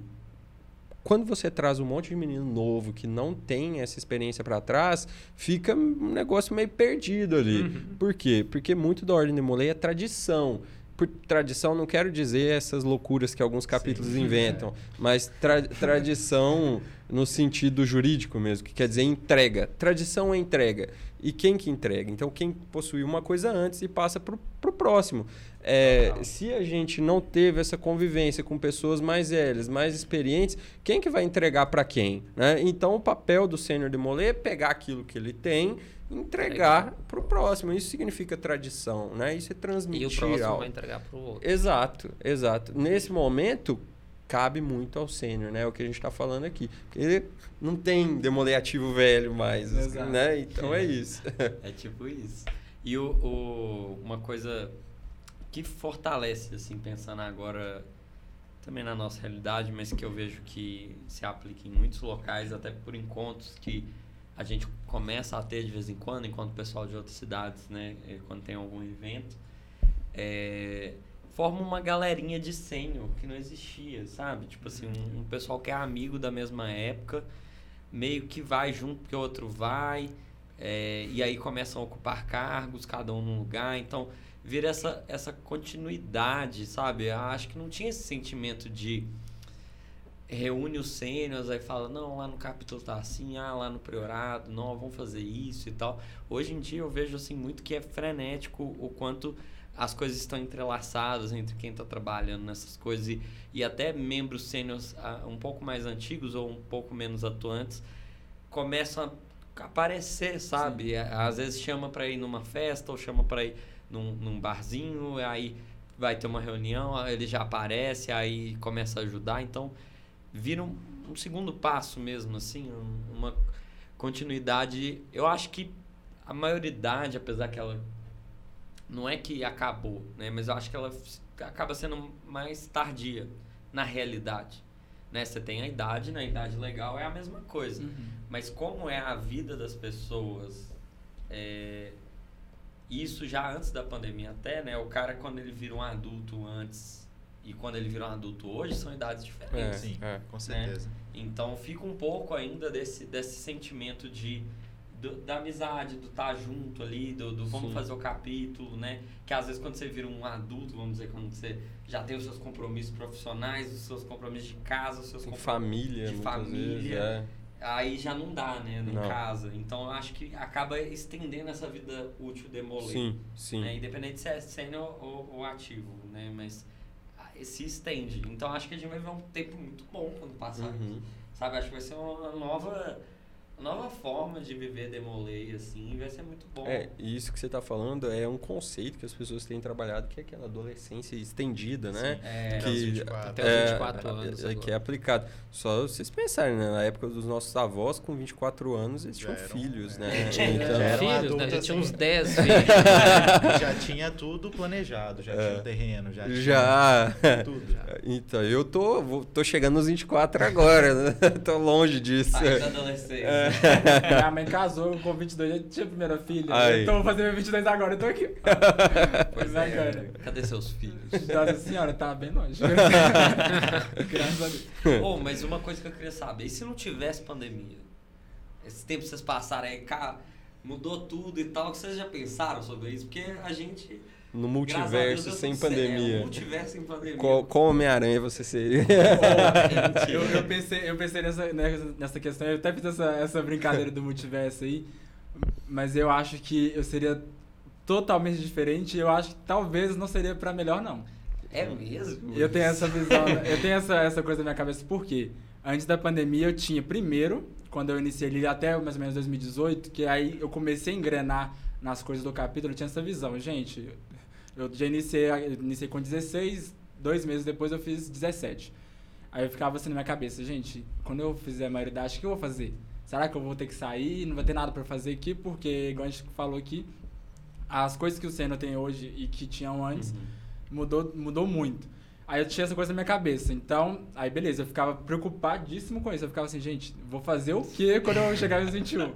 quando você traz um monte de menino novo que não tem essa experiência para trás, fica um negócio meio perdido ali. Uhum. Por quê? Porque muito da Ordem de Molay é tradição por tradição não quero dizer essas loucuras que alguns capítulos Sim, inventam, é. mas tra tradição no sentido jurídico mesmo, que quer dizer entrega. Tradição é entrega. E quem que entrega? Então, quem possui uma coisa antes e passa para o próximo. É, se a gente não teve essa convivência com pessoas mais velhas, mais experientes, quem que vai entregar para quem? Né? Então, o papel do sênior de Molê é pegar aquilo que ele tem entregar para o próximo. Isso significa tradição, né? Isso é transmitir. E o próximo vai entregar para o outro. Exato, exato. Nesse momento, cabe muito ao sênior, né? É o que a gente está falando aqui. Ele não tem demoliativo velho mais, Exato. né? Então é isso. é tipo isso. E o, o, uma coisa que fortalece, assim, pensando agora também na nossa realidade, mas que eu vejo que se aplica em muitos locais, até por encontros que a gente começa a ter de vez em quando, enquanto o pessoal de outras cidades, né, eh, quando tem algum evento, é, forma uma galerinha de sênior que não existia, sabe? Tipo assim, um, um, pessoal que é amigo da mesma época, meio que vai junto porque o outro vai, é, e aí começam a ocupar cargos, cada um num lugar, então vira essa, essa continuidade, sabe? Eu acho que não tinha esse sentimento de reúne os sêniors, aí fala, não, lá no capítulo tá assim, ah, lá no priorado, não, vamos fazer isso e tal. Hoje em dia eu vejo assim muito que é frenético o quanto as coisas estão entrelaçadas entre quem está trabalhando nessas coisas e, e até membros sêniors uh, um pouco mais antigos ou um pouco menos atuantes começam a aparecer, sabe? Sim. Às vezes chama para ir numa festa ou chama para ir num, num barzinho, aí vai ter uma reunião, ele já aparece, aí começa a ajudar, então vira um, um segundo passo mesmo, assim, um, uma continuidade. Eu acho que a maioridade, apesar que ela não é que acabou, né? Mas eu acho que ela acaba sendo mais tardia na realidade. Né? Você tem a idade, na né? idade legal é a mesma coisa. Uhum. Mas como é a vida das pessoas, é, isso já antes da pandemia até, né? O cara quando ele vira um adulto antes e quando ele virou um adulto hoje são idades diferentes. É, sim, é, com certeza. Né? Então fica um pouco ainda desse, desse sentimento de do, da amizade, do estar tá junto ali, do, do vamos sim. fazer o capítulo, né? Que às vezes quando você vira um adulto, vamos dizer, quando você já tem os seus compromissos profissionais, os seus compromissos de casa, os seus compromissos família, de família. Vezes, é. Aí já não dá, né, em casa. Então acho que acaba estendendo essa vida útil de Molay. Sim, sim. Né? Independente se é sênior ou, ou ativo, né? Mas se estende. Então acho que a gente vai ver um tempo muito bom quando passar. Uhum. Sabe? Acho que vai ser uma nova nova forma de viver Demolei, assim, vai ser muito bom. É, e isso que você está falando é um conceito que as pessoas têm trabalhado, que é aquela adolescência estendida, né? É, Até os que 24. Até os é, 24 anos é, é, que é aplicado. Só vocês pensarem, né? Na época dos nossos avós, com 24 anos, eles Já tinham eram, filhos, é. né? Já Então, eram filhos, né? Já tinha uns assim. 10 filhos. já tinha tudo planejado, já É. tinha o terreno, já tinha já. tudo. Então, eu tô, vou- tô chegando nos 24 agora, né? tô longe disso. Sai da adolescência. Minha mãe casou com 22, já tinha a primeira filha. Aí. Então vou fazer meu 22 agora, eu tô aqui. Pois é. cara. Cadê seus filhos? Nossa senhora, tá bem longe. Graças a Deus. Ô, mas uma coisa que eu queria saber, e se não tivesse pandemia? Esse tempo que vocês passaram aí, cá, mudou tudo e tal, vocês já pensaram sobre isso? Porque a gente. No Deus, multiverso deu sem. É, pandemia. um multiverso sem pandemia. Qual, qual Homem-Aranha você seria? Eu, eu pensei, eu pensei nessa, nessa, nessa questão, eu até fiz essa, essa brincadeira do multiverso aí, mas eu acho que eu seria totalmente diferente e eu acho que talvez não seria pra melhor, não. É mesmo? Eu tenho essa visão, eu tenho essa, essa coisa na minha cabeça, por quê? Antes da pandemia eu tinha, primeiro, quando eu iniciei ali até mais ou menos 2018, que aí eu comecei a engrenar nas coisas do capítulo, eu tinha essa visão. Gente, eu já iniciei, iniciei com 16, dois meses depois eu fiz 17. Aí eu ficava assim na minha cabeça, gente, quando eu fizer a maioridade, o que eu vou fazer? Será que eu vou ter que sair? Não vai ter nada pra fazer aqui? Porque, igual a gente falou aqui, as coisas que o Senna tem hoje e que tinham antes, Uhum. mudou, mudou muito. Aí eu tinha essa coisa na minha cabeça. Então, aí beleza, eu ficava preocupadíssimo com isso. Eu ficava assim, gente, vou fazer o quê quando eu chegar nos 21?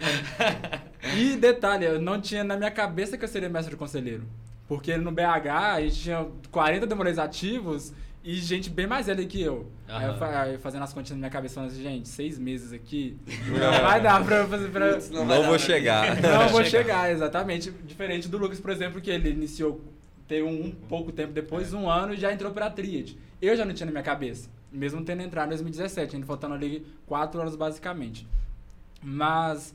e detalhe, eu não tinha na minha cabeça que eu seria mestre conselheiro. Porque no BH a gente tinha 40 demolês ativos e gente bem mais velha que eu. Aí eu, fa- aí eu fazendo as continhas na minha cabeça, falando assim, gente, seis meses aqui, não vai dar pra eu fazer... Pra... Putz, Não, vai dar vou pra chegar. Não vou chegar, exatamente. Diferente do Lucas, por exemplo, que ele iniciou, tem um, um pouco tempo depois, um ano, e já entrou pra Tríade. Eu já não tinha na minha cabeça, mesmo tendo entrado em 2017, ainda faltando ali quatro anos basicamente. Mas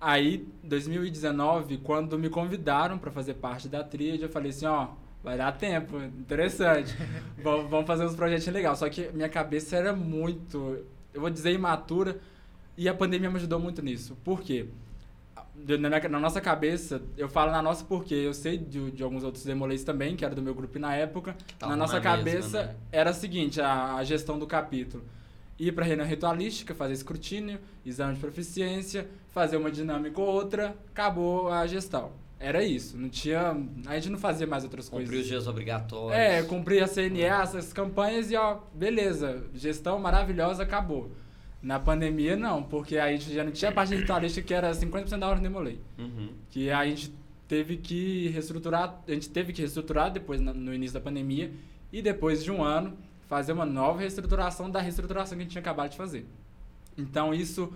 aí, 2019, quando me convidaram pra fazer parte da Tríade, eu falei assim, ó, vai dar tempo, interessante. vamos, vamos fazer uns projetos legais. Só que minha cabeça era muito, eu vou dizer, imatura, e a pandemia me ajudou muito nisso. Por quê? Na, minha- na nossa cabeça, eu falo na nossa porque eu sei de, de alguns outros demolês também, que era do meu grupo na época. Na nossa na mesma, cabeça né? era a seguinte, a, a gestão do capítulo. Ir para a reunião ritualística, fazer escrutínio, exame de proficiência, fazer uma dinâmica ou outra, acabou a gestão. Era isso, não tinha, a gente não fazia mais outras Cumprir os coisas. dias obrigatórios. É, cumprir a CNE, essas campanhas e ó, beleza, gestão maravilhosa, acabou. Na pandemia não, porque a gente já não tinha a parte ritualística que era 50% da hora de demolei Uhum. que a gente teve que reestruturar, a gente teve que reestruturar depois no início da pandemia e depois de um ano fazer uma nova reestruturação da reestruturação que a gente tinha acabado de fazer. Então isso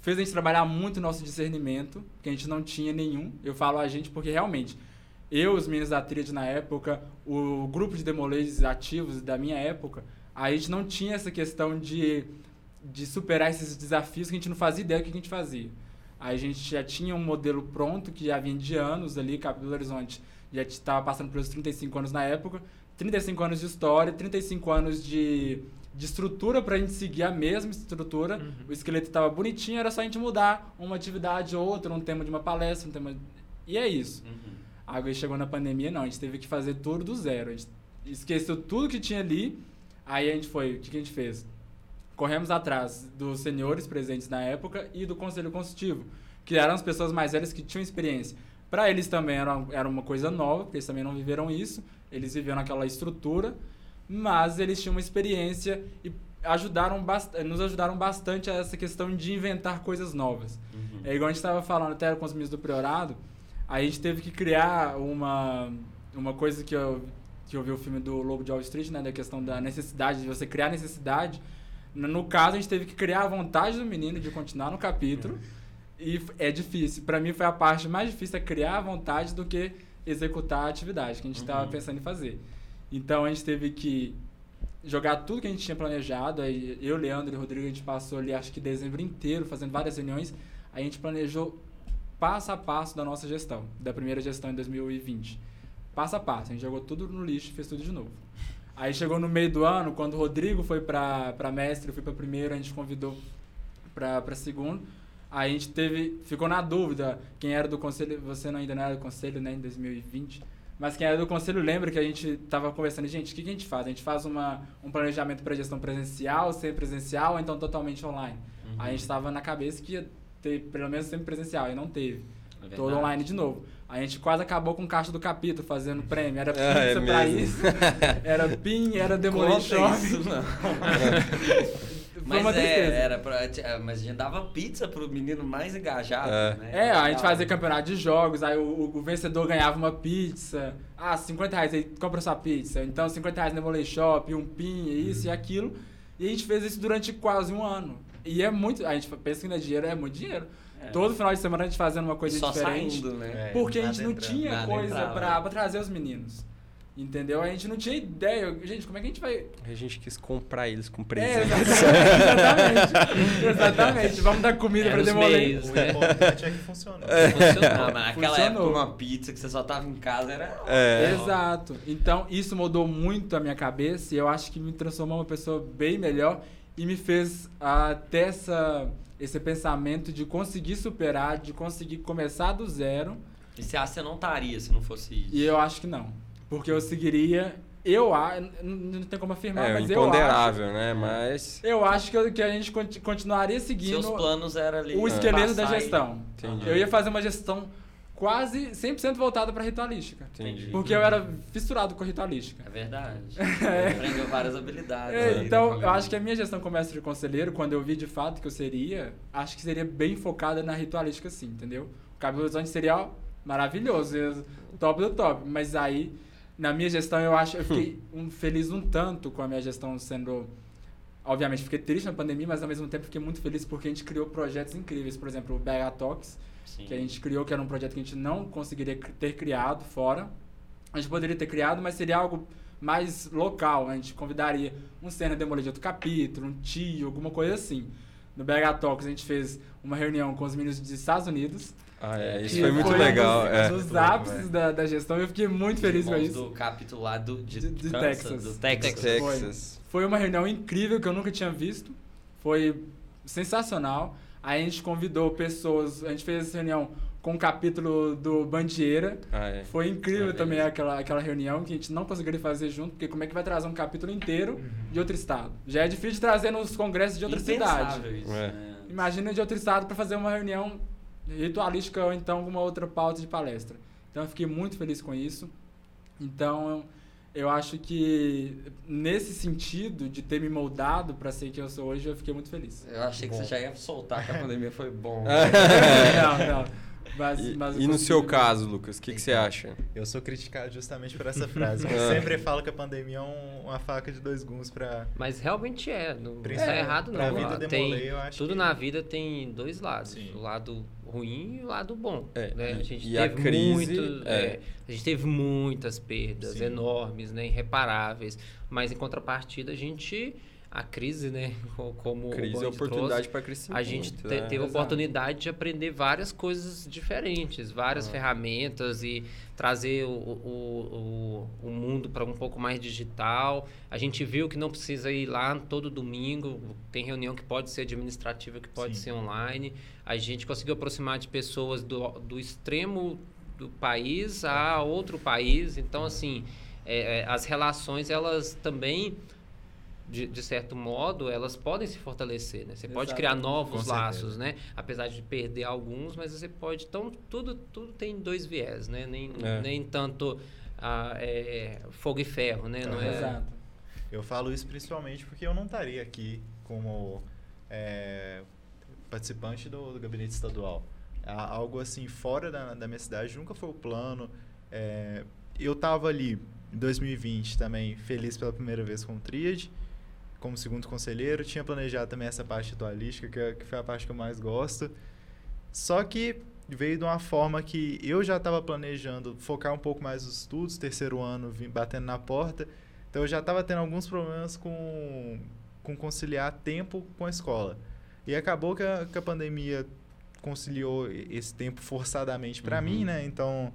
fez a gente trabalhar muito nosso discernimento, que a gente não tinha nenhum. Eu falo a gente porque realmente eu, os meninos da tríade na época, o grupo de demolês ativos da minha época, a gente não tinha essa questão de, de superar esses desafios que a gente não fazia ideia do que a gente fazia. A gente já tinha um modelo pronto, que já vinha de anos ali, Capitão Horizonte já estava passando pelos 35 anos na época, 35 anos de história, 35 anos de, de estrutura para a gente seguir a mesma estrutura. O esqueleto estava bonitinho, era só a gente mudar uma atividade ou outra, um tema de uma palestra, um tema... E é isso. Uhum. Aí chegou na pandemia, não, a gente teve que fazer tudo do zero. A gente esqueceu tudo que tinha ali, aí a gente foi, o que, que a gente fez? Corremos atrás dos senhores presentes na época e do conselho consultivo, que eram as pessoas mais velhas que tinham experiência. Para eles também era, era uma coisa nova, porque eles também não viveram isso, eles viveram aquela estrutura, mas eles tinham uma experiência e ajudaram bast- nos ajudaram bastante a essa questão de inventar coisas novas. Uhum. É igual a gente estava falando até com os meninos do Priorado, a gente teve que criar uma, uma coisa que eu, que eu vi o filme do Lobo de Wall Street, né, da questão da necessidade, de você criar necessidade. No, caso, a gente teve que criar a vontade do menino de continuar no capítulo, e f- é difícil. Para mim foi a parte mais difícil, é criar a vontade do que executar a atividade que a gente estava Uhum. pensando em fazer. Então a gente teve que jogar tudo que a gente tinha planejado. Aí eu, Leandro e Rodrigo, a gente passou ali acho que dezembro inteiro fazendo várias reuniões. A gente planejou passo a passo da nossa gestão, da primeira gestão em 2020. Passo a passo, a gente jogou tudo no lixo e fez tudo de novo. Aí chegou no meio do ano, quando o Rodrigo foi para mestre, eu fui para primeiro, a gente convidou para segundo. Aí a gente teve, ficou na dúvida quem era do conselho, você não, ainda não era do conselho, né, em 2020. Mas quem era do conselho lembra que a gente tava conversando, gente, o que, que a gente faz? A gente faz uma, um planejamento para gestão presencial, semi-presencial ou então totalmente online. Uhum. Aí a gente estava na cabeça que ia ter pelo menos semi-presencial e não teve. É Todo online de novo. A gente quase acabou com o caixa do capítulo fazendo prêmio. Era pizza Ah, é pra isso, era PIN, era Demolition isso, não. Foi uma Mas é, tristeza. era pra, é, mas a gente dava pizza pro menino mais engajado, É. né? É, a gente fazia campeonato de jogos, aí o, o vencedor ganhava uma pizza. Ah, 50 reais, aí compra sua pizza. Então, 50 reais no Demolay Shop, um PIN, isso e aquilo. E a gente fez isso durante quase um ano. E é muito. A gente pensa que não é dinheiro, é muito dinheiro. É. Todo final de semana a gente fazendo uma coisa Só diferente. saindo, né? É, Porque a gente não entrando. tinha coisa entrava. pra, pra trazer os meninos. Entendeu? A gente não tinha ideia. Gente, como é que a gente vai. A gente quis comprar eles com É, presente. exatamente. exatamente. Vamos dar comida Era pra meios, O importante é que funcionou. Ah, mas naquela Funcionou. época uma pizza que você só tava em casa era. É. Exato. Então, isso mudou muito a minha cabeça e eu acho que me transformou uma pessoa bem melhor e me fez ah, ter essa, esse pensamento de conseguir superar, de conseguir começar do zero. E você acha que você não estaria se não fosse isso? E eu acho que não. Porque eu seguiria. Eu acho. Não, tem como afirmar, É, mas eu acho. imponderável, né? Mas. Eu acho que, eu- que a gente conti- continuaria seguindo Seus planos eram ali. o esqueleto da passar e- gestão. Entendi. Eu ia fazer uma gestão quase 100% voltada para ritualística. Entendi. Porque eu era fissurado com ritualística. É verdade. Aprendeu várias habilidades. É, né? então, eu acho que a minha gestão como mestre de conselheiro, quando eu vi de fato que eu seria, acho que seria bem focada na ritualística, sim, entendeu? O Cabelo Horizonte seria maravilhoso, top do top. Mas aí, na minha gestão, eu acho, eu fiquei um- feliz um tanto com a minha gestão sendo. Obviamente, fiquei triste na pandemia, mas ao mesmo tempo fiquei muito feliz porque a gente criou projetos incríveis. Por exemplo, o BH Talks, Sim. que a gente criou, que era um projeto que a gente não conseguiria ter criado fora. A gente poderia ter criado, mas seria algo mais local. A gente convidaria um cena demolir de outro capítulo, um tio, alguma coisa assim. No BH Talks a gente fez uma reunião com os meninos dos Estados Unidos. Ah, é. Isso que foi muito um legal. dos, é. dos ápices da, da gestão. Eu fiquei muito feliz com isso. do capítulo lá do, de, De- de Kansas, Texas. Do Texas. Texas. Foi uma reunião incrível que eu nunca tinha visto. Foi sensacional. Aí a gente convidou pessoas, a gente fez essa reunião com um capítulo do Bandieira. Ah, é. Foi incrível também isso. aquela, aquela reunião que a gente não conseguiria fazer junto, porque como é que vai trazer um capítulo inteiro de outro estado? Já é difícil de trazer nos congressos de outra cidade. Impensável Isso, É. né? Imagina de outro estado para fazer uma reunião ritualística ou então alguma outra pauta de palestra. Então eu fiquei muito feliz com isso. Então eu acho que nesse sentido de ter me moldado para ser quem eu sou hoje, eu fiquei muito feliz. Eu achei que Bom. você já ia soltar que a pandemia foi bom. não, não. Mas, E, mas e no seu caso, Lucas, o que, que você Então, acha? Eu sou criticado justamente por essa frase. Ah. Eu sempre falo que a pandemia é um- uma faca de dois gumes pra. Mas realmente é, não está errado pra não. vida Ah, demoler, tem, eu acho tudo que- na vida tem dois lados, Sim. o lado ruim e o lado bom. É, né? A gente e a teve crise, muito, é. é, a gente teve muitas perdas Sim. enormes, né, irreparáveis, mas em contrapartida a gente a crise, né, co- como Crise é oportunidade para crescimento. a gente te- né? teve a oportunidade de aprender várias coisas diferentes, várias Ah. ferramentas e trazer o, o, o, o mundo para um pouco mais digital. A gente viu que não precisa ir lá todo domingo, tem reunião que pode ser administrativa, que pode Sim. ser online. A gente conseguiu aproximar de pessoas do, do extremo do país a outro país. Então, assim, é, é, as relações, elas também de, de certo modo, elas podem se fortalecer, né? Você pode criar novos Com laços, né? Apesar de perder alguns, mas você pode... Então, tudo, tudo tem dois viés, né? Nem, É. nem tanto ah, é, fogo e ferro, né? Não é... Exato. Eu falo isso principalmente porque eu não estaria aqui como é, participante do, do gabinete estadual. Algo assim fora da, da minha cidade nunca foi o plano. É, eu estava ali em 2020 também feliz pela primeira vez com o Tríade, como segundo conselheiro. Tinha planejado também essa parte ritualística, que, é- que foi a parte que eu mais gosto. Só que veio de uma forma que eu já estava planejando focar um pouco mais nos estudos, terceiro ano vim batendo na porta. Então eu já estava tendo alguns problemas com, com conciliar tempo com a escola. E acabou que a, que a pandemia conciliou esse tempo forçadamente para Uhum. mim, né? Então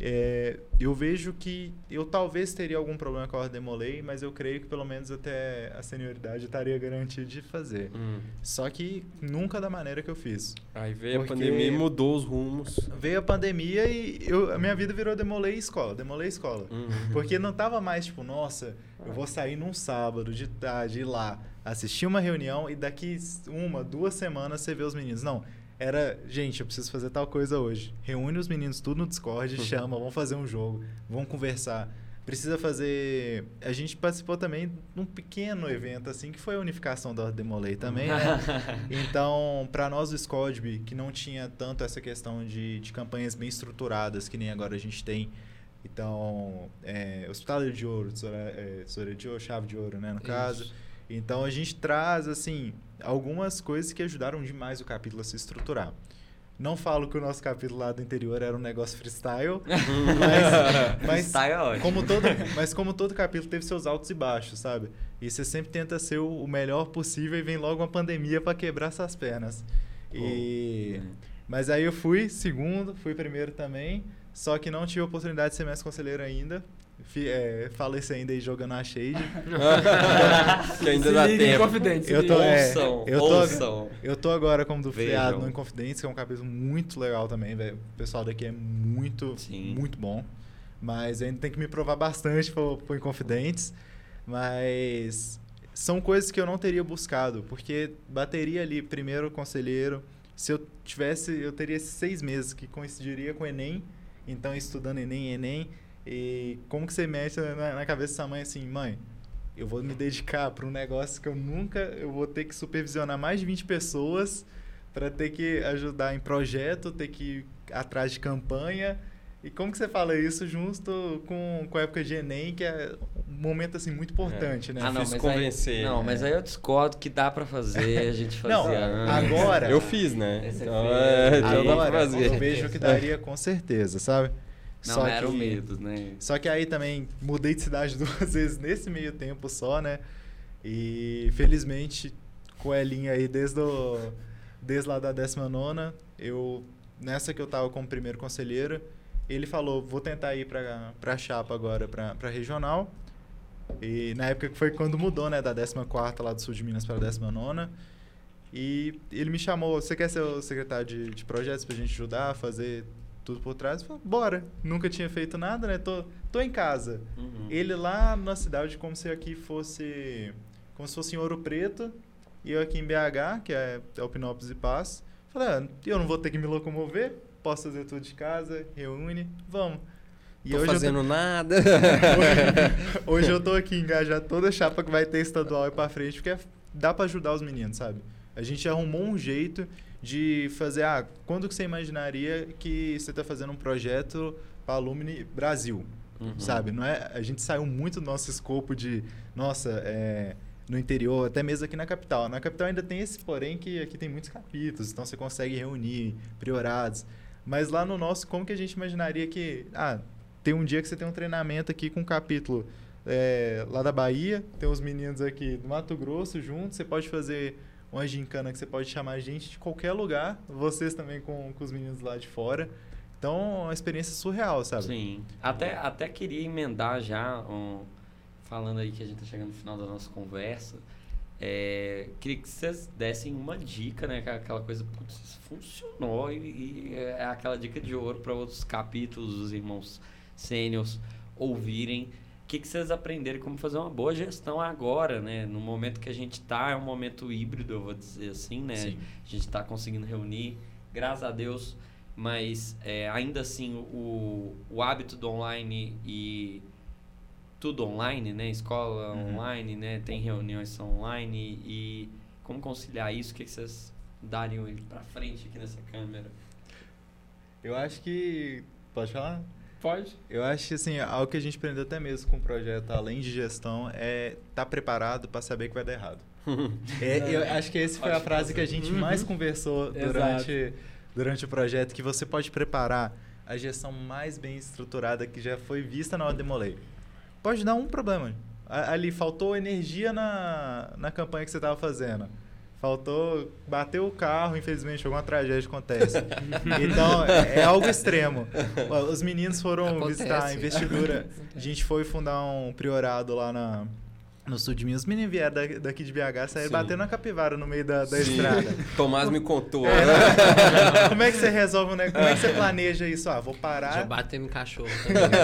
É, eu vejo que eu talvez teria algum problema com a Demolei, mas eu creio que pelo menos até a senioridade estaria garantida de fazer. Hum. Só que nunca da maneira que eu fiz. Aí veio Porque- a pandemia e mudou os rumos. Veio a pandemia e eu, a minha vida virou Demolei escola, Demolei escola. Uhum. Porque não tava mais tipo, nossa, eu vou sair num sábado de tarde, ir lá, assistir uma reunião e daqui uma, duas semanas você vê os meninos. Não, era, gente, eu preciso fazer tal coisa hoje. Reúne os meninos tudo no Discord, chama, vamos fazer um jogo, vamos conversar. Precisa fazer. A gente participou também de um pequeno evento assim que foi a unificação da Demolei também, né? Então, para nós do Squadby, que não tinha tanto essa questão de, de campanhas bem estruturadas que nem agora a gente tem. Então, é, Hospital de Ouro, tesoura, é, de ouro, chave de ouro, né, no caso. Então, a gente traz, assim, algumas coisas que ajudaram demais o capítulo a se estruturar. Não falo que o nosso capítulo lá do interior era um negócio freestyle, mas, mas Freestyle é como todo, mas como todo capítulo teve seus altos e baixos, sabe? E você sempre tenta ser o melhor possível e vem logo uma pandemia para quebrar suas pernas. E mas aí eu fui segundo, fui primeiro também, só que não tive a oportunidade de ser mestre conselheiro ainda. É, faleci ainda aí jogando a Shade. que ainda Se dá liga tempo. Confidente, Eu tô- é, ouçam, eu tô- ouçam. Eu tô agora como do freado no Inconfidentes, que é um capítulo muito legal também, velho. O pessoal daqui é muito, Sim. muito bom. Mas ainda tem que me provar bastante pro, pro Inconfidentes. Mas são coisas que eu não teria buscado, porque bateria ali, primeiro conselheiro. Se eu tivesse, eu teria esses seis meses que coincidiria com o Enem. Então, estudando Enem, Enem. E como que você mete na, na cabeça dessa mãe assim, mãe, eu vou me dedicar para um negócio que eu nunca, eu vou ter que supervisionar mais de 20 pessoas para ter que ajudar em projeto, ter que ir atrás de campanha. E como que você fala isso junto com, com a época de Enem, que é um momento assim muito importante, né? Ah, não, mas convencer, aí, não, né? mas aí eu discordo que dá pra fazer, a gente fazia Não, agora- Eu fiz, né? É Então, é, então Agora, fazer. eu vejo que daria com certeza, sabe? Não, era o medo, né? Só que aí também mudei de cidade duas vezes nesse meio tempo só, né? E felizmente com a Elinha aí desde, o, desde lá da 19, eu nessa que eu tava como primeiro conselheiro, ele falou: vou tentar ir pra, pra chapa agora, pra, pra regional. E na época que foi quando mudou, né? Da 14 lá do sul de Minas pra 19. E ele me chamou: você quer ser o secretário de, de projetos pra gente ajudar a fazer tudo por trás? Eu falei, bora. Nunca tinha feito nada, né? Tô, tô em casa. Uhum. Ele lá na cidade, como se aqui fosse. Como se fosse em Ouro Preto. E eu aqui em BH, que é Alpinópolis e Paz. Falei, ah, eu não vou ter que me locomover. Posso fazer tudo de casa, reúne, vamos. E Tô hoje eu fazendo nada. Hoje eu tô aqui engajado toda a chapa que vai ter estadual e pra frente, porque é- dá pra ajudar os meninos, sabe? A gente arrumou um jeito de fazer, ah, quando que você imaginaria que você tá fazendo um projeto para Alumni Brasil, Uhum. sabe? Não é, a gente saiu muito do nosso escopo de, nossa, é, no interior, até mesmo aqui na capital. Na capital ainda tem esse porém que aqui tem muitos capítulos, então você consegue reunir priorados. Mas lá no nosso, como que a gente imaginaria que, ah, tem um dia que você tem um treinamento aqui com um capítulo é, lá da Bahia, tem os meninos aqui do Mato Grosso juntos, você pode fazer uma gincana que você pode chamar gente de qualquer lugar, vocês também com, com os meninos lá de fora. Então, é uma experiência surreal, sabe? Sim. Até, até queria emendar já, um, falando aí que a gente tá chegando no final da nossa conversa. é, queria que vocês dessem uma dica, né? que é Aquela coisa, putz, funcionou e, e é aquela dica de ouro para outros capítulos dos irmãos sêniors ouvirem. O que, que vocês aprenderam como fazer uma boa gestão agora, né? No momento que a gente tá, é um momento híbrido, eu vou dizer assim, né? Sim. A gente está conseguindo reunir, graças a Deus, mas é, ainda assim o, o hábito do online e tudo online, né? Escola Uhum. online, né? Tem reuniões são online e como conciliar isso? O que que vocês dariam ele para frente aqui nessa câmera? Eu acho que. Pode falar? Pode? Eu acho que assim, algo que a gente aprendeu até mesmo com o projeto, além de gestão, é estar preparado para saber que vai dar errado. É, eu acho que essa foi a Ótima frase que a gente mais conversou Exato. durante, durante o projeto, que você pode preparar a gestão mais bem estruturada que já foi vista na hora de Demolei. Pode dar um problema. A- Ali faltou energia na, na campanha que você estava fazendo. Faltou bater o carro, infelizmente, alguma tragédia acontece. então, é, é algo extremo. Os meninos foram Acontece. visitar a investidura. A gente foi fundar um priorado lá na, no sul de Minas. Os meninos vieram da- daqui de BH, saíram Sim. batendo na capivara no meio da, da Sim. estrada. Tomás me contou. É, né? Como é que você resolve, né? Como é que você planeja isso? Ah, vou Já parar. bateu no cachorro.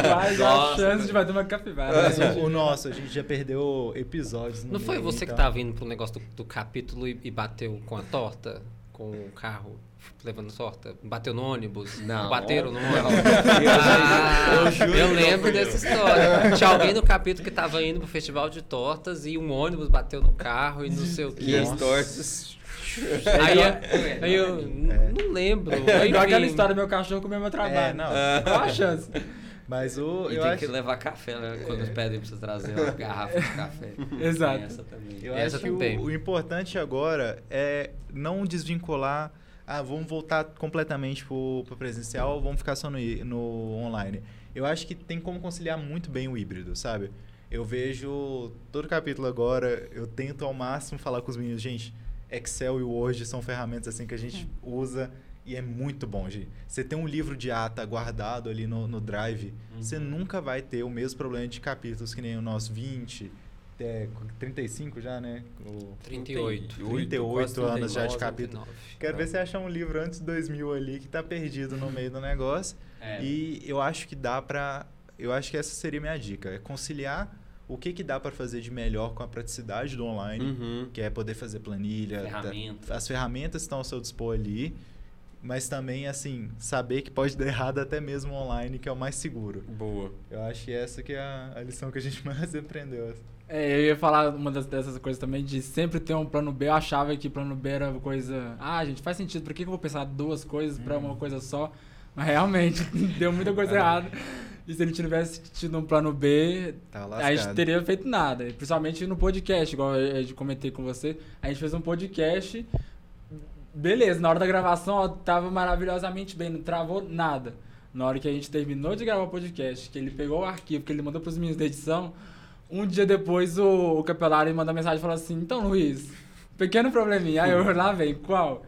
Quase a Nossa. chance de bater uma capivara. Mas o, o nosso, a gente já perdeu episódios. no Não foi meio, você que então- tava indo pro negócio do, do capítulo e, e bateu com a torta? Com o carro levando torta? Bateu no ônibus? Não. Bateram no Não. ônibus? Ah, Eu juro eu que lembro dessa eu. história. Tinha alguém no capítulo que tava indo pro festival de tortas e um ônibus bateu no carro e não sei o E quê. as tortas. Aí, aí eu n- não lembro. É igual aquela história do meu cachorro comer meu trabalho. É, não. Qual a chance? Mas o. E eu tem acho, que levar café, né? Quando pedem pra você trazer uma garrafa de café. Exato. Tem essa também. eu Essa acho que também. o, o importante agora é não desvincular. Ah, vamos voltar completamente pro, pro presencial ou vamos ficar só no, no online. Eu acho que tem como conciliar muito bem o híbrido, sabe? Eu vejo todo capítulo agora, eu tento ao máximo falar com os meninos, gente, Excel e Word são ferramentas assim que a gente usa e é muito bom, gente. Você tem um livro de ata guardado ali no, no Drive, você Uhum. nunca vai ter o mesmo problema de capítulos que nem o nosso 20, é, 35 já, né? O 38. 38 anos já de 39. capítulo. Quero ver se achar um livro antes de 2000 ali que tá perdido no meio do negócio. É. E eu acho que dá pra. Eu acho que essa seria a minha dica: é conciliar o que, que dá pra fazer de melhor com a praticidade do online, Uhum. que é poder fazer planilha. Ferramenta. tá- as ferramentas estão ao seu dispor ali, mas também, assim, saber que pode dar errado até mesmo online, que é o mais seguro. Boa. Eu acho que essa que é a, a lição que a gente mais aprendeu. É, eu ia falar uma das, dessas coisas também, de sempre ter um plano B. Eu achava que plano B era coisa. Ah, gente, faz sentido. Por que, que eu vou pensar duas coisas pra uma coisa só? Mas realmente, deu muita coisa errada. E se ele tivesse tido um plano B, Tá a gente teria feito nada. Principalmente no podcast, igual eu eu comentei com você. A gente fez um podcast. Beleza, na hora da gravação ó, tava maravilhosamente bem, não travou nada. Na hora que a gente terminou de gravar o podcast, que ele pegou o arquivo, que ele mandou pros meninos da edição, um dia depois o, o Capelari mandou mensagem e falou assim: Então, Luiz, pequeno probleminha. Aí eu lá vem, qual?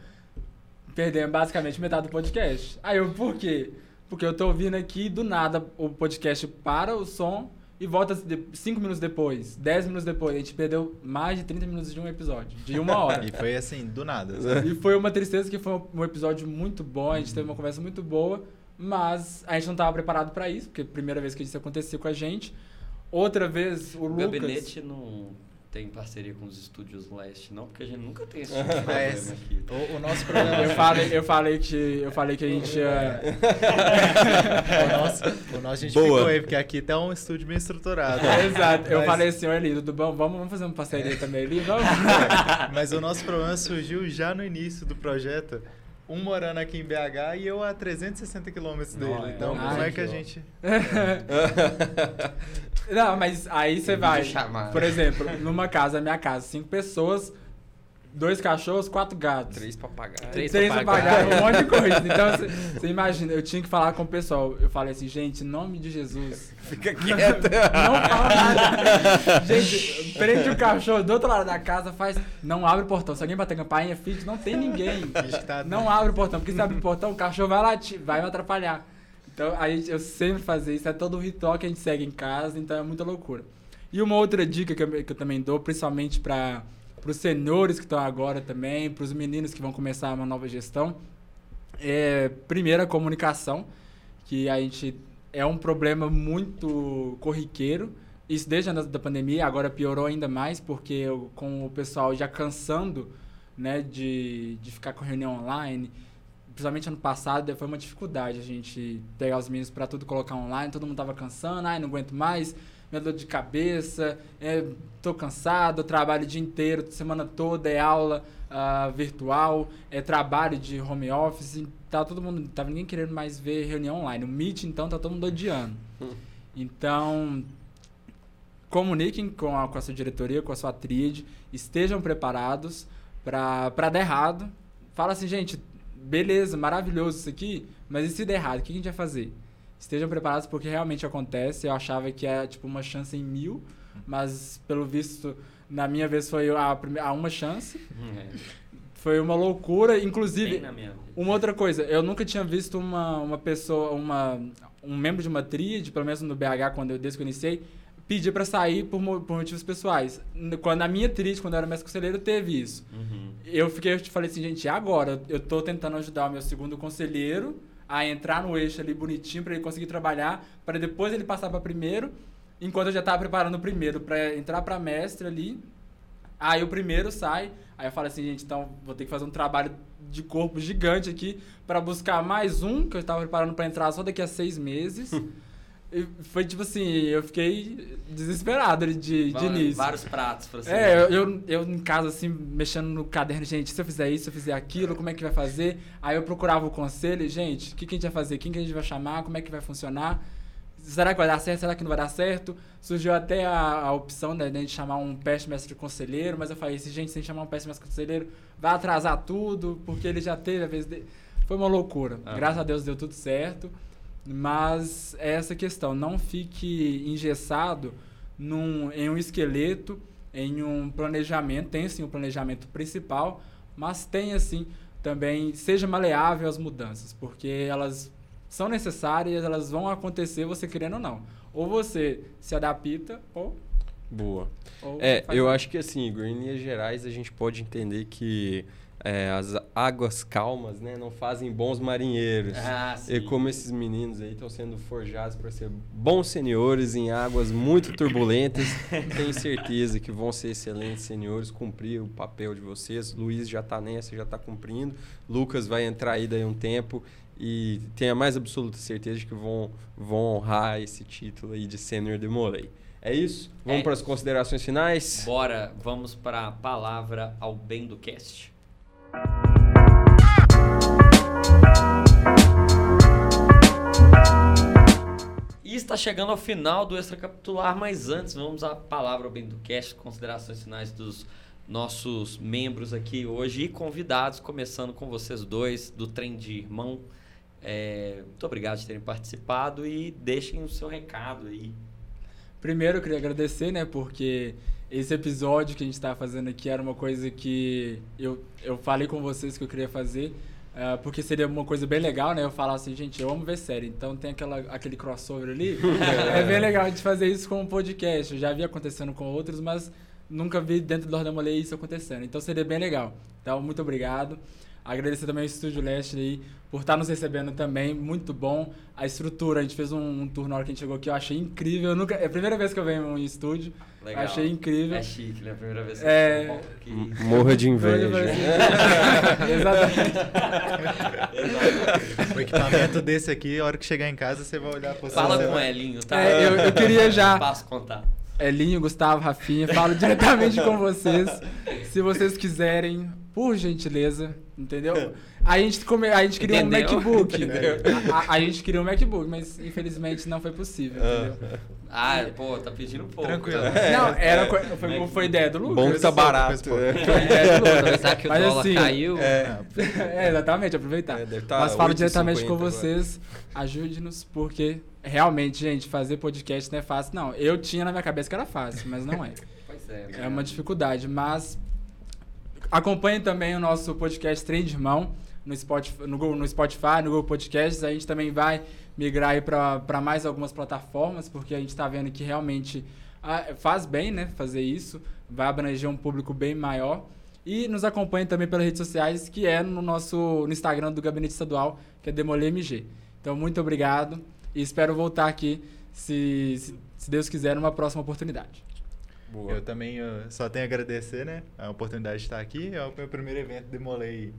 Perdemos basicamente metade do podcast. Aí eu, por quê? Porque eu tô ouvindo aqui do nada o podcast para o som e volta cinco minutos depois, 10 minutos depois. A gente perdeu mais de 30 minutos de um episódio, de uma hora. E foi assim, do nada. E foi uma tristeza que foi um episódio muito bom, a gente teve uma conversa muito boa, mas a gente não estava preparado para isso, porque é a primeira vez que isso aconteceu com a gente. Outra vez, o, O Lucas... gabinete não tem parceria com os estúdios leste, não, porque a gente nunca tem esse tipo de problema Mas aqui. o, o nosso problema Eu falei, eu falei que eu falei que a gente ia o nosso, o nosso a gente Boa. ficou aí, porque aqui tá um estúdio bem estruturado. É, Exato. Eu Mas- falei assim, olha ali, tudo bom? Vamos, vamos fazer uma parceria também ali, vamos. Mas o nosso problema surgiu já no início do projeto. Um morando aqui em BH e eu a 360 quilômetros dele. Não, então, como é que a gente. Não, mas aí você vai. Por exemplo, numa casa, minha casa, cinco pessoas, dois cachorros, quatro gatos. Três papagaios. Três Três papagaios. papagaios, um monte de coisa. Então, você- imagina, eu tinha que falar com o pessoal. Eu falei assim, gente, em nome de Jesus, Fica quieto. não fala nada. Gente, prende o cachorro do outro lado da casa, faz. Não abre o portão. Se alguém bater campainha, finge, não tem ninguém. Tá- Não abre o portão, porque se abre o portão, o cachorro vai latir, vai me atrapalhar. Então, aí eu sempre fazia isso, é todo o ritual que a gente segue em casa, então é muita loucura. E uma outra dica que eu, que eu também dou, principalmente para os senhores que estão agora também, para os meninos que vão começar uma nova gestão, é, primeiro, a comunicação, que a gente é um problema muito corriqueiro. Isso desde antes da pandemia, agora piorou ainda mais, porque eu- com o pessoal já cansando né, de, de ficar com reunião online, principalmente ano passado, foi uma dificuldade a gente pegar os meninos para tudo colocar online, todo mundo tava cansando, ai, não aguento mais, minha dor de cabeça, é, tô cansado, trabalho o dia inteiro, semana toda é aula ah, virtual, é trabalho de home office, tá todo mundo, tava ninguém querendo mais ver reunião online. O Meet, então, tá todo mundo odiando. Então, comuniquem com a, com a sua diretoria, com a sua tríade, estejam preparados para dar errado. Fala assim, gente, beleza, maravilhoso isso aqui, mas e se der errado, o que a gente vai fazer? Estejam preparados porque realmente acontece. Eu achava que era tipo uma chance em mil, mas pelo visto, na minha vez foi a, prime- a uma chance. É. Foi uma loucura, inclusive. Uma outra coisa, eu nunca tinha visto uma, uma pessoa, uma, um membro de uma tríade, pelo menos no BH, quando eu, desde que eu iniciei, pedir pra sair por, por motivos pessoais. Quando na minha tríade, quando eu era mestre conselheiro, teve isso. Uhum. Eu fiquei, eu te falei assim, gente, agora? Eu tô tentando ajudar o meu segundo conselheiro a entrar no eixo ali bonitinho pra ele conseguir trabalhar, para depois ele passar pra primeiro, enquanto eu já tava preparando o primeiro pra entrar pra mestre ali. Aí o primeiro sai, aí eu falo assim, gente, então vou ter que fazer um trabalho de corpo gigante aqui pra buscar mais um que eu estava preparando pra entrar só daqui a seis meses. Foi tipo assim, eu fiquei desesperado de, de Vários- início. Vários pratos pra você. É, eu, eu, eu em casa, assim, mexendo no caderno, gente, se eu fizer isso, se eu fizer aquilo, como é que vai fazer? Aí eu procurava o conselho, gente, o que, que a gente vai fazer? Quem que a gente vai chamar? Como é que vai funcionar? Será que vai dar certo? Será que não vai dar certo? Surgiu até a, a opção né, de a gente chamar um peste mestre conselheiro, mas eu falei, se gente, se a gente chamar um peste mestre conselheiro, vai atrasar tudo, porque ele já teve a vez dele. Foi uma loucura. Ah. Graças a Deus deu tudo certo. Mas é essa questão, não fique engessado num, em um esqueleto, em um planejamento, tem sim um planejamento principal, mas tem assim também, seja maleável às mudanças, porque elas são necessárias, elas vão acontecer você querendo ou não. Ou você se adapta, ou... Boa. ou É, eu nada. acho que assim, Igor, em linhas gerais, a gente pode entender que é, as águas calmas, né, não fazem bons marinheiros. Ah. E como esses meninos aí estão sendo forjados para ser bons senhores em águas muito turbulentas, tenho certeza que vão ser excelentes senhores, cumprir o papel de vocês. Luiz já está nessa, já está cumprindo. Lucas vai entrar aí daí um tempo e tenho a mais absoluta certeza de que vão, vão honrar esse título aí de sênior de Molay. É isso? Vamos É. para as considerações finais? Bora, vamos para a palavra ao bem do cast. E está chegando ao final do extracapitular, mas antes vamos à palavra bem do cast, considerações finais dos nossos membros aqui hoje e convidados, começando com vocês dois do Trem de Irmão. É, muito obrigado por terem participado e deixem o seu recado aí. Primeiro eu queria agradecer, né, porque esse episódio que a gente está fazendo aqui era uma coisa que eu, eu falei com vocês que eu queria fazer, ah, porque seria uma coisa bem legal, né? Eu falar assim, gente, eu amo ver série, então tem aquela, aquele crossover ali. é bem legal a gente fazer isso com um podcast. Eu já vi acontecendo com outros, mas nunca vi dentro do Ordem Molei isso acontecendo. Então seria bem legal. Então, muito obrigado. Agradecer também ao Estúdio Leste aí por estar nos recebendo também, muito bom. A estrutura, a gente fez um, um tour na hora que a gente chegou aqui, eu achei incrível. Eu nunca, é a primeira vez que eu venho em estúdio, Legal. achei incrível. É chique, né? A primeira vez que É. eu que- Morra de inveja. Exatamente. O equipamento desse aqui, a hora que chegar em casa, você vai olhar pra você. Fala com o Elinho, tá? É, eu- eu queria já- Passo contar. Elinho, Gustavo, Rafinha, falo diretamente com vocês. Se vocês quiserem, por gentileza, entendeu? A gente, come, a gente queria Entendeu? um MacBook. Entendeu? A, a- gente queria um MacBook, mas infelizmente não foi possível, entendeu? Ah, pô, tá pedindo pouco. Tranquilo. tá? Não, era, co- foi, foi ideia do Lucas. Bom que tá barato. Pouco, né? Foi ideia do Lucas. Aproveitar que o Mas dólar assim, caiu. É, exatamente, aproveitar. É, tá Mas falo 8,50 diretamente com vocês, ajude-nos, porque realmente, gente, fazer podcast não é fácil. Não, eu tinha na minha cabeça que era fácil, mas não é. Pois é. É uma dificuldade, mas acompanhe também o nosso podcast Trem de Irmão no Spotify, no, Google- no Spotify, no Google Podcasts. A gente também vai migrar para mais algumas plataformas, porque a gente está vendo que realmente ah, faz bem, né, fazer isso. Vai abranger um público bem maior. E nos acompanhe também pelas redes sociais, que é no nosso no Instagram do Gabinete Estadual, que é Demolê MG. Então, muito obrigado e espero voltar aqui, se, se Deus quiser, numa próxima oportunidade. Boa. Eu também uh, só tenho a agradecer, né? A oportunidade de estar aqui. É o meu primeiro evento, demolei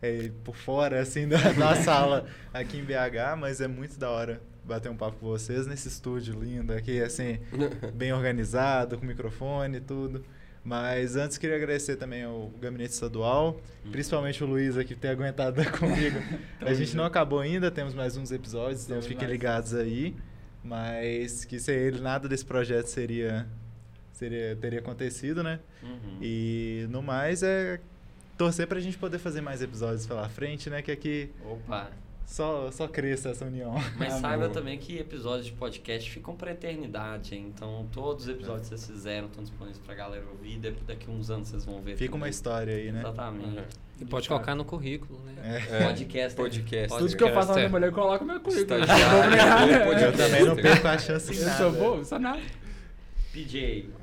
é, por fora, assim, da, da sala aqui em BH, mas é muito da hora bater um papo com vocês nesse estúdio lindo aqui, assim, bem organizado, com microfone e tudo. Mas antes queria agradecer também ao Gabinete Estadual, principalmente o Luiz aqui por ter aguentado comigo. A gente não acabou ainda, temos mais uns episódios, então Temos fiquem ligados aí. Mas que sem ele nada desse projeto seria, seria teria acontecido, né? Uhum. E no mais é torcer pra gente poder fazer mais episódios pela frente, né? Que aqui Opa. só, só cresça essa união. Mas Amor. saiba também que episódios de podcast ficam pra eternidade, hein? Então, todos os episódios que vocês fizeram estão disponíveis pra galera ouvir. Daqui uns anos vocês vão ver. Fica tudo. uma história aí, né? Exatamente. E pode colocar no currículo, né? É. É, Podcast. podcast. Tudo que eu faço na minha mulher, eu coloco no meu currículo. Estagiário, Eu. Eu também não perco a chance em Eu sou bom, sou nada. PJ.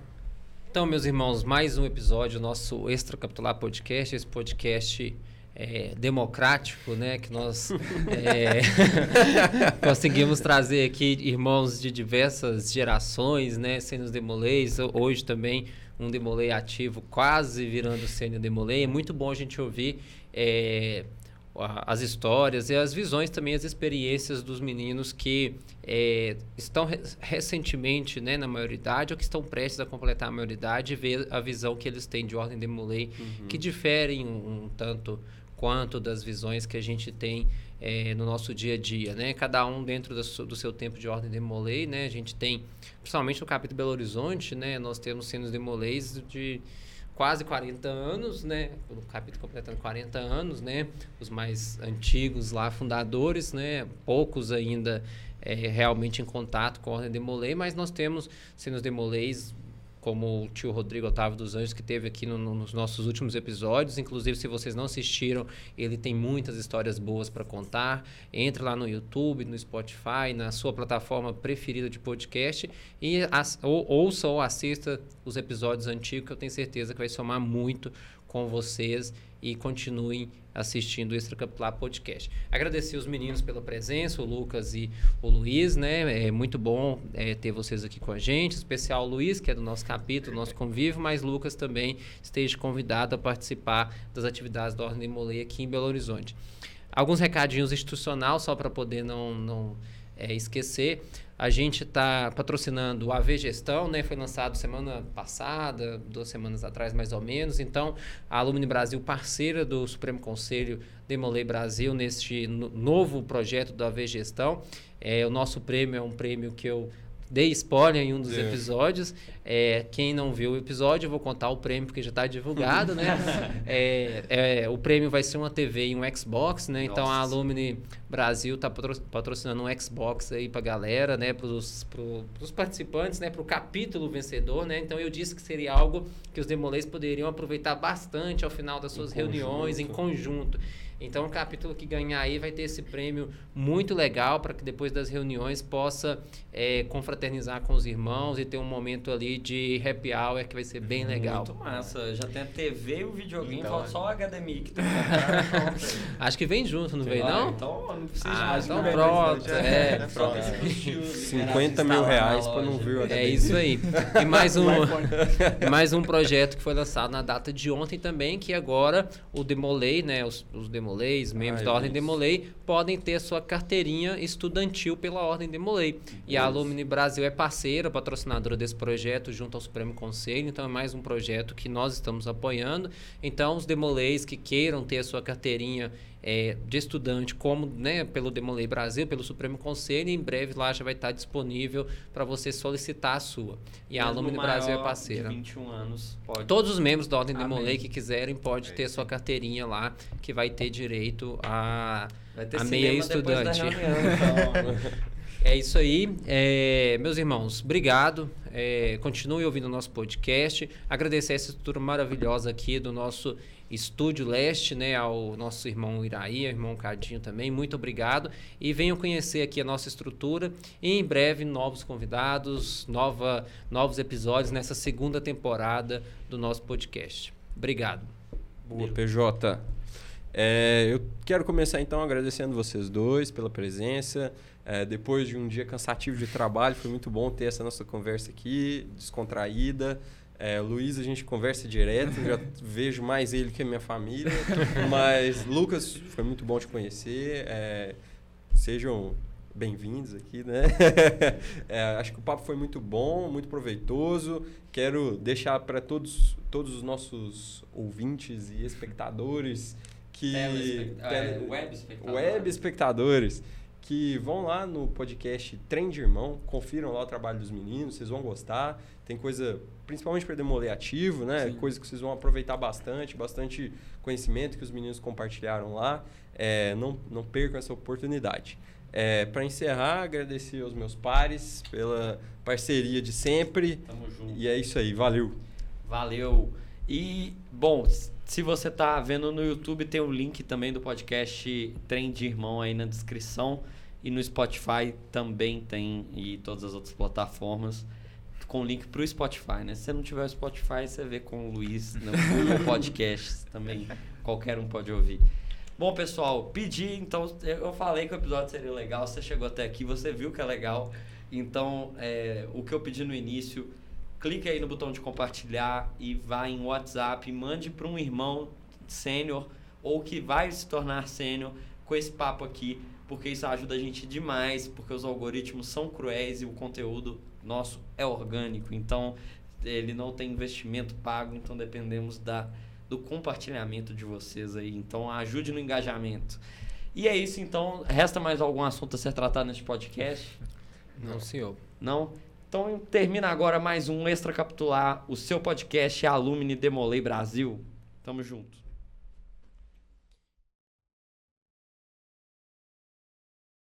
Então, meus irmãos, mais um episódio do nosso Extracapitular Podcast, esse podcast é, democrático, né? Que nós é, conseguimos trazer aqui irmãos de diversas gerações, né? Sênios Demolês, hoje também um Demolei ativo, quase virando Sênio Demolei. É muito bom a gente ouvir é, as histórias e as visões também, as experiências dos meninos que é, estão re- recentemente né, na maioridade ou que estão prestes a completar a maioridade e ver a visão que eles têm de ordem de Muley, que diferem um, um tanto quanto das visões que a gente tem é, no nosso dia a dia, né? Cada um dentro do seu, do seu tempo de ordem de Molay, né? A gente tem, principalmente no capítulo Belo Horizonte, né? Nós temos cenas de Molays de quase 40 anos, né? O capítulo completando 40 anos, né? Os mais antigos lá, fundadores, né? Poucos ainda é, realmente em contato com a Ordem de Molay, mas nós temos cenas de Molays como o tio Rodrigo Otávio dos Anjos, que teve aqui no- no- nos nossos últimos episódios. Inclusive, se vocês não assistiram, ele tem muitas histórias boas para contar. Entre lá no YouTube, no Spotify, na sua plataforma preferida de podcast e as- ou, ouça ou assista os episódios antigos, que eu tenho certeza que vai somar muito com vocês e continuem assistindo o Extracapitular Podcast. Agradecer os meninos pela presença, o Lucas e o Luiz, né? É muito bom é, ter vocês aqui com a gente, especial o Luiz, que é do nosso capítulo, nosso convívio, mas Lucas também esteja convidado a participar das atividades da Ordem de Molei aqui em Belo Horizonte. Alguns recadinhos institucional, só para poder não, não é, esquecer. A gente está patrocinando o AV Gestão, né? Foi lançado semana passada, duas semanas atrás mais ou menos. Então, a Alumni Brasil, parceira do Supremo Conselho Demolei Brasil, neste no- novo projeto do AV Gestão. É, o nosso prêmio é um prêmio que eu dei spoiler em um dos É. episódios. É, quem não viu o episódio, eu vou contar o prêmio porque já está divulgado, né? É, é, o prêmio vai ser uma TV e um Xbox, né? Então a Nossa. Alumni Brasil está patrocinando um Xbox aí pra galera, né? Pro, pros participantes, né? Pro capítulo vencedor, né? Então eu disse que seria algo que os demolês poderiam aproveitar bastante ao final das suas Em reuniões, em conjunto. Então o capítulo que ganhar aí vai ter esse prêmio muito legal para que depois das reuniões possa é, confraternizar com os irmãos e ter um momento ali de happy hour que vai ser bem legal. Muito massa. Já tem a TV e o videogame, Então, falta é. só o HDMI que aí. Acho que vem junto, não vem Ah, não? Então não precisa Ah, mais. então pronto. É, é Só pronto. tem que 50 mil reais para não ver o É isso aí. E mais um, mais um projeto que foi lançado na data de ontem também, que agora o Demolei, né, os, os Demoleis, membros Ah, da Ordem isso. Demolei, podem ter sua carteirinha estudantil pela Ordem Demolei. E a Alumni Brasil é parceira, patrocinadora desse projeto junto ao Supremo Conselho, então é mais um projeto que nós estamos apoiando. Então, os Demoleis que queiram ter a sua carteirinha é, de estudante, como né, pelo Demolei Brasil, pelo Supremo Conselho, em breve lá já vai estar disponível para você solicitar a sua. E a Mesmo Alumni Brasil é parceira. De 21 anos, pode. Todos os membros da Ordem. Demolei que quiserem pode É ter sua carteirinha lá, que vai ter direito a, ter a meia estudante. reunião, então. É isso aí. É, meus irmãos, obrigado. É, continue ouvindo o nosso podcast. Agradecer essa estrutura maravilhosa aqui do nosso Estúdio Leste, né? Ao nosso irmão Iraí, irmão Cadinho também. Muito obrigado. E venham conhecer aqui a nossa estrutura. E em breve, novos convidados, nova, novos episódios nessa segunda temporada do nosso podcast. Obrigado. Boa, PJ. É, eu quero começar então agradecendo vocês dois pela presença. É, depois de um dia cansativo de trabalho, foi muito bom ter essa nossa conversa aqui, descontraída. É, o Luiz, a gente conversa direto, já vejo mais ele que a minha família. Mas, Lucas, foi muito bom te conhecer. É, sejam bem-vindos aqui, né? É, acho que o papo foi muito bom, muito proveitoso. Quero deixar para todos, todos os nossos ouvintes e espectadores que Telespect- tele- é, web espectador. web espectadores que vão lá no podcast Trem de Irmão, confiram lá o trabalho dos meninos, vocês vão gostar. Tem coisa, principalmente para demoler ativo, né? Sim. Coisa que vocês vão aproveitar bastante, bastante conhecimento que os meninos compartilharam lá. É, não, não percam essa oportunidade. É, para encerrar, agradecer aos meus pares pela parceria de sempre. Tamo junto. E é isso aí, valeu. Valeu. E, bom, se você tá vendo no YouTube, tem o link também do podcast Trem de Irmão aí na descrição. E no Spotify também tem, e todas as outras plataformas, com link pro Spotify, né? Se você não tiver o Spotify, você vê com o Luiz no Google Podcasts também. Qualquer um pode ouvir. Bom, pessoal, pedi, então, eu falei que o episódio seria legal, você chegou até aqui, você viu que é legal. Então, é, o que eu pedi no início, clique aí no botão de compartilhar e vá em WhatsApp, mande para um irmão sênior ou que vai se tornar sênior com esse papo aqui, porque isso ajuda a gente demais, porque os algoritmos são cruéis e o conteúdo nosso é orgânico, então ele não tem investimento pago, então dependemos da, do compartilhamento de vocês aí, então ajude no engajamento. E é isso, então, resta mais algum assunto a ser tratado neste podcast? Não, senhor. Não? Então termina agora mais um Extra Capitular, o seu podcast Alumni Demolei Brasil. Tamo junto.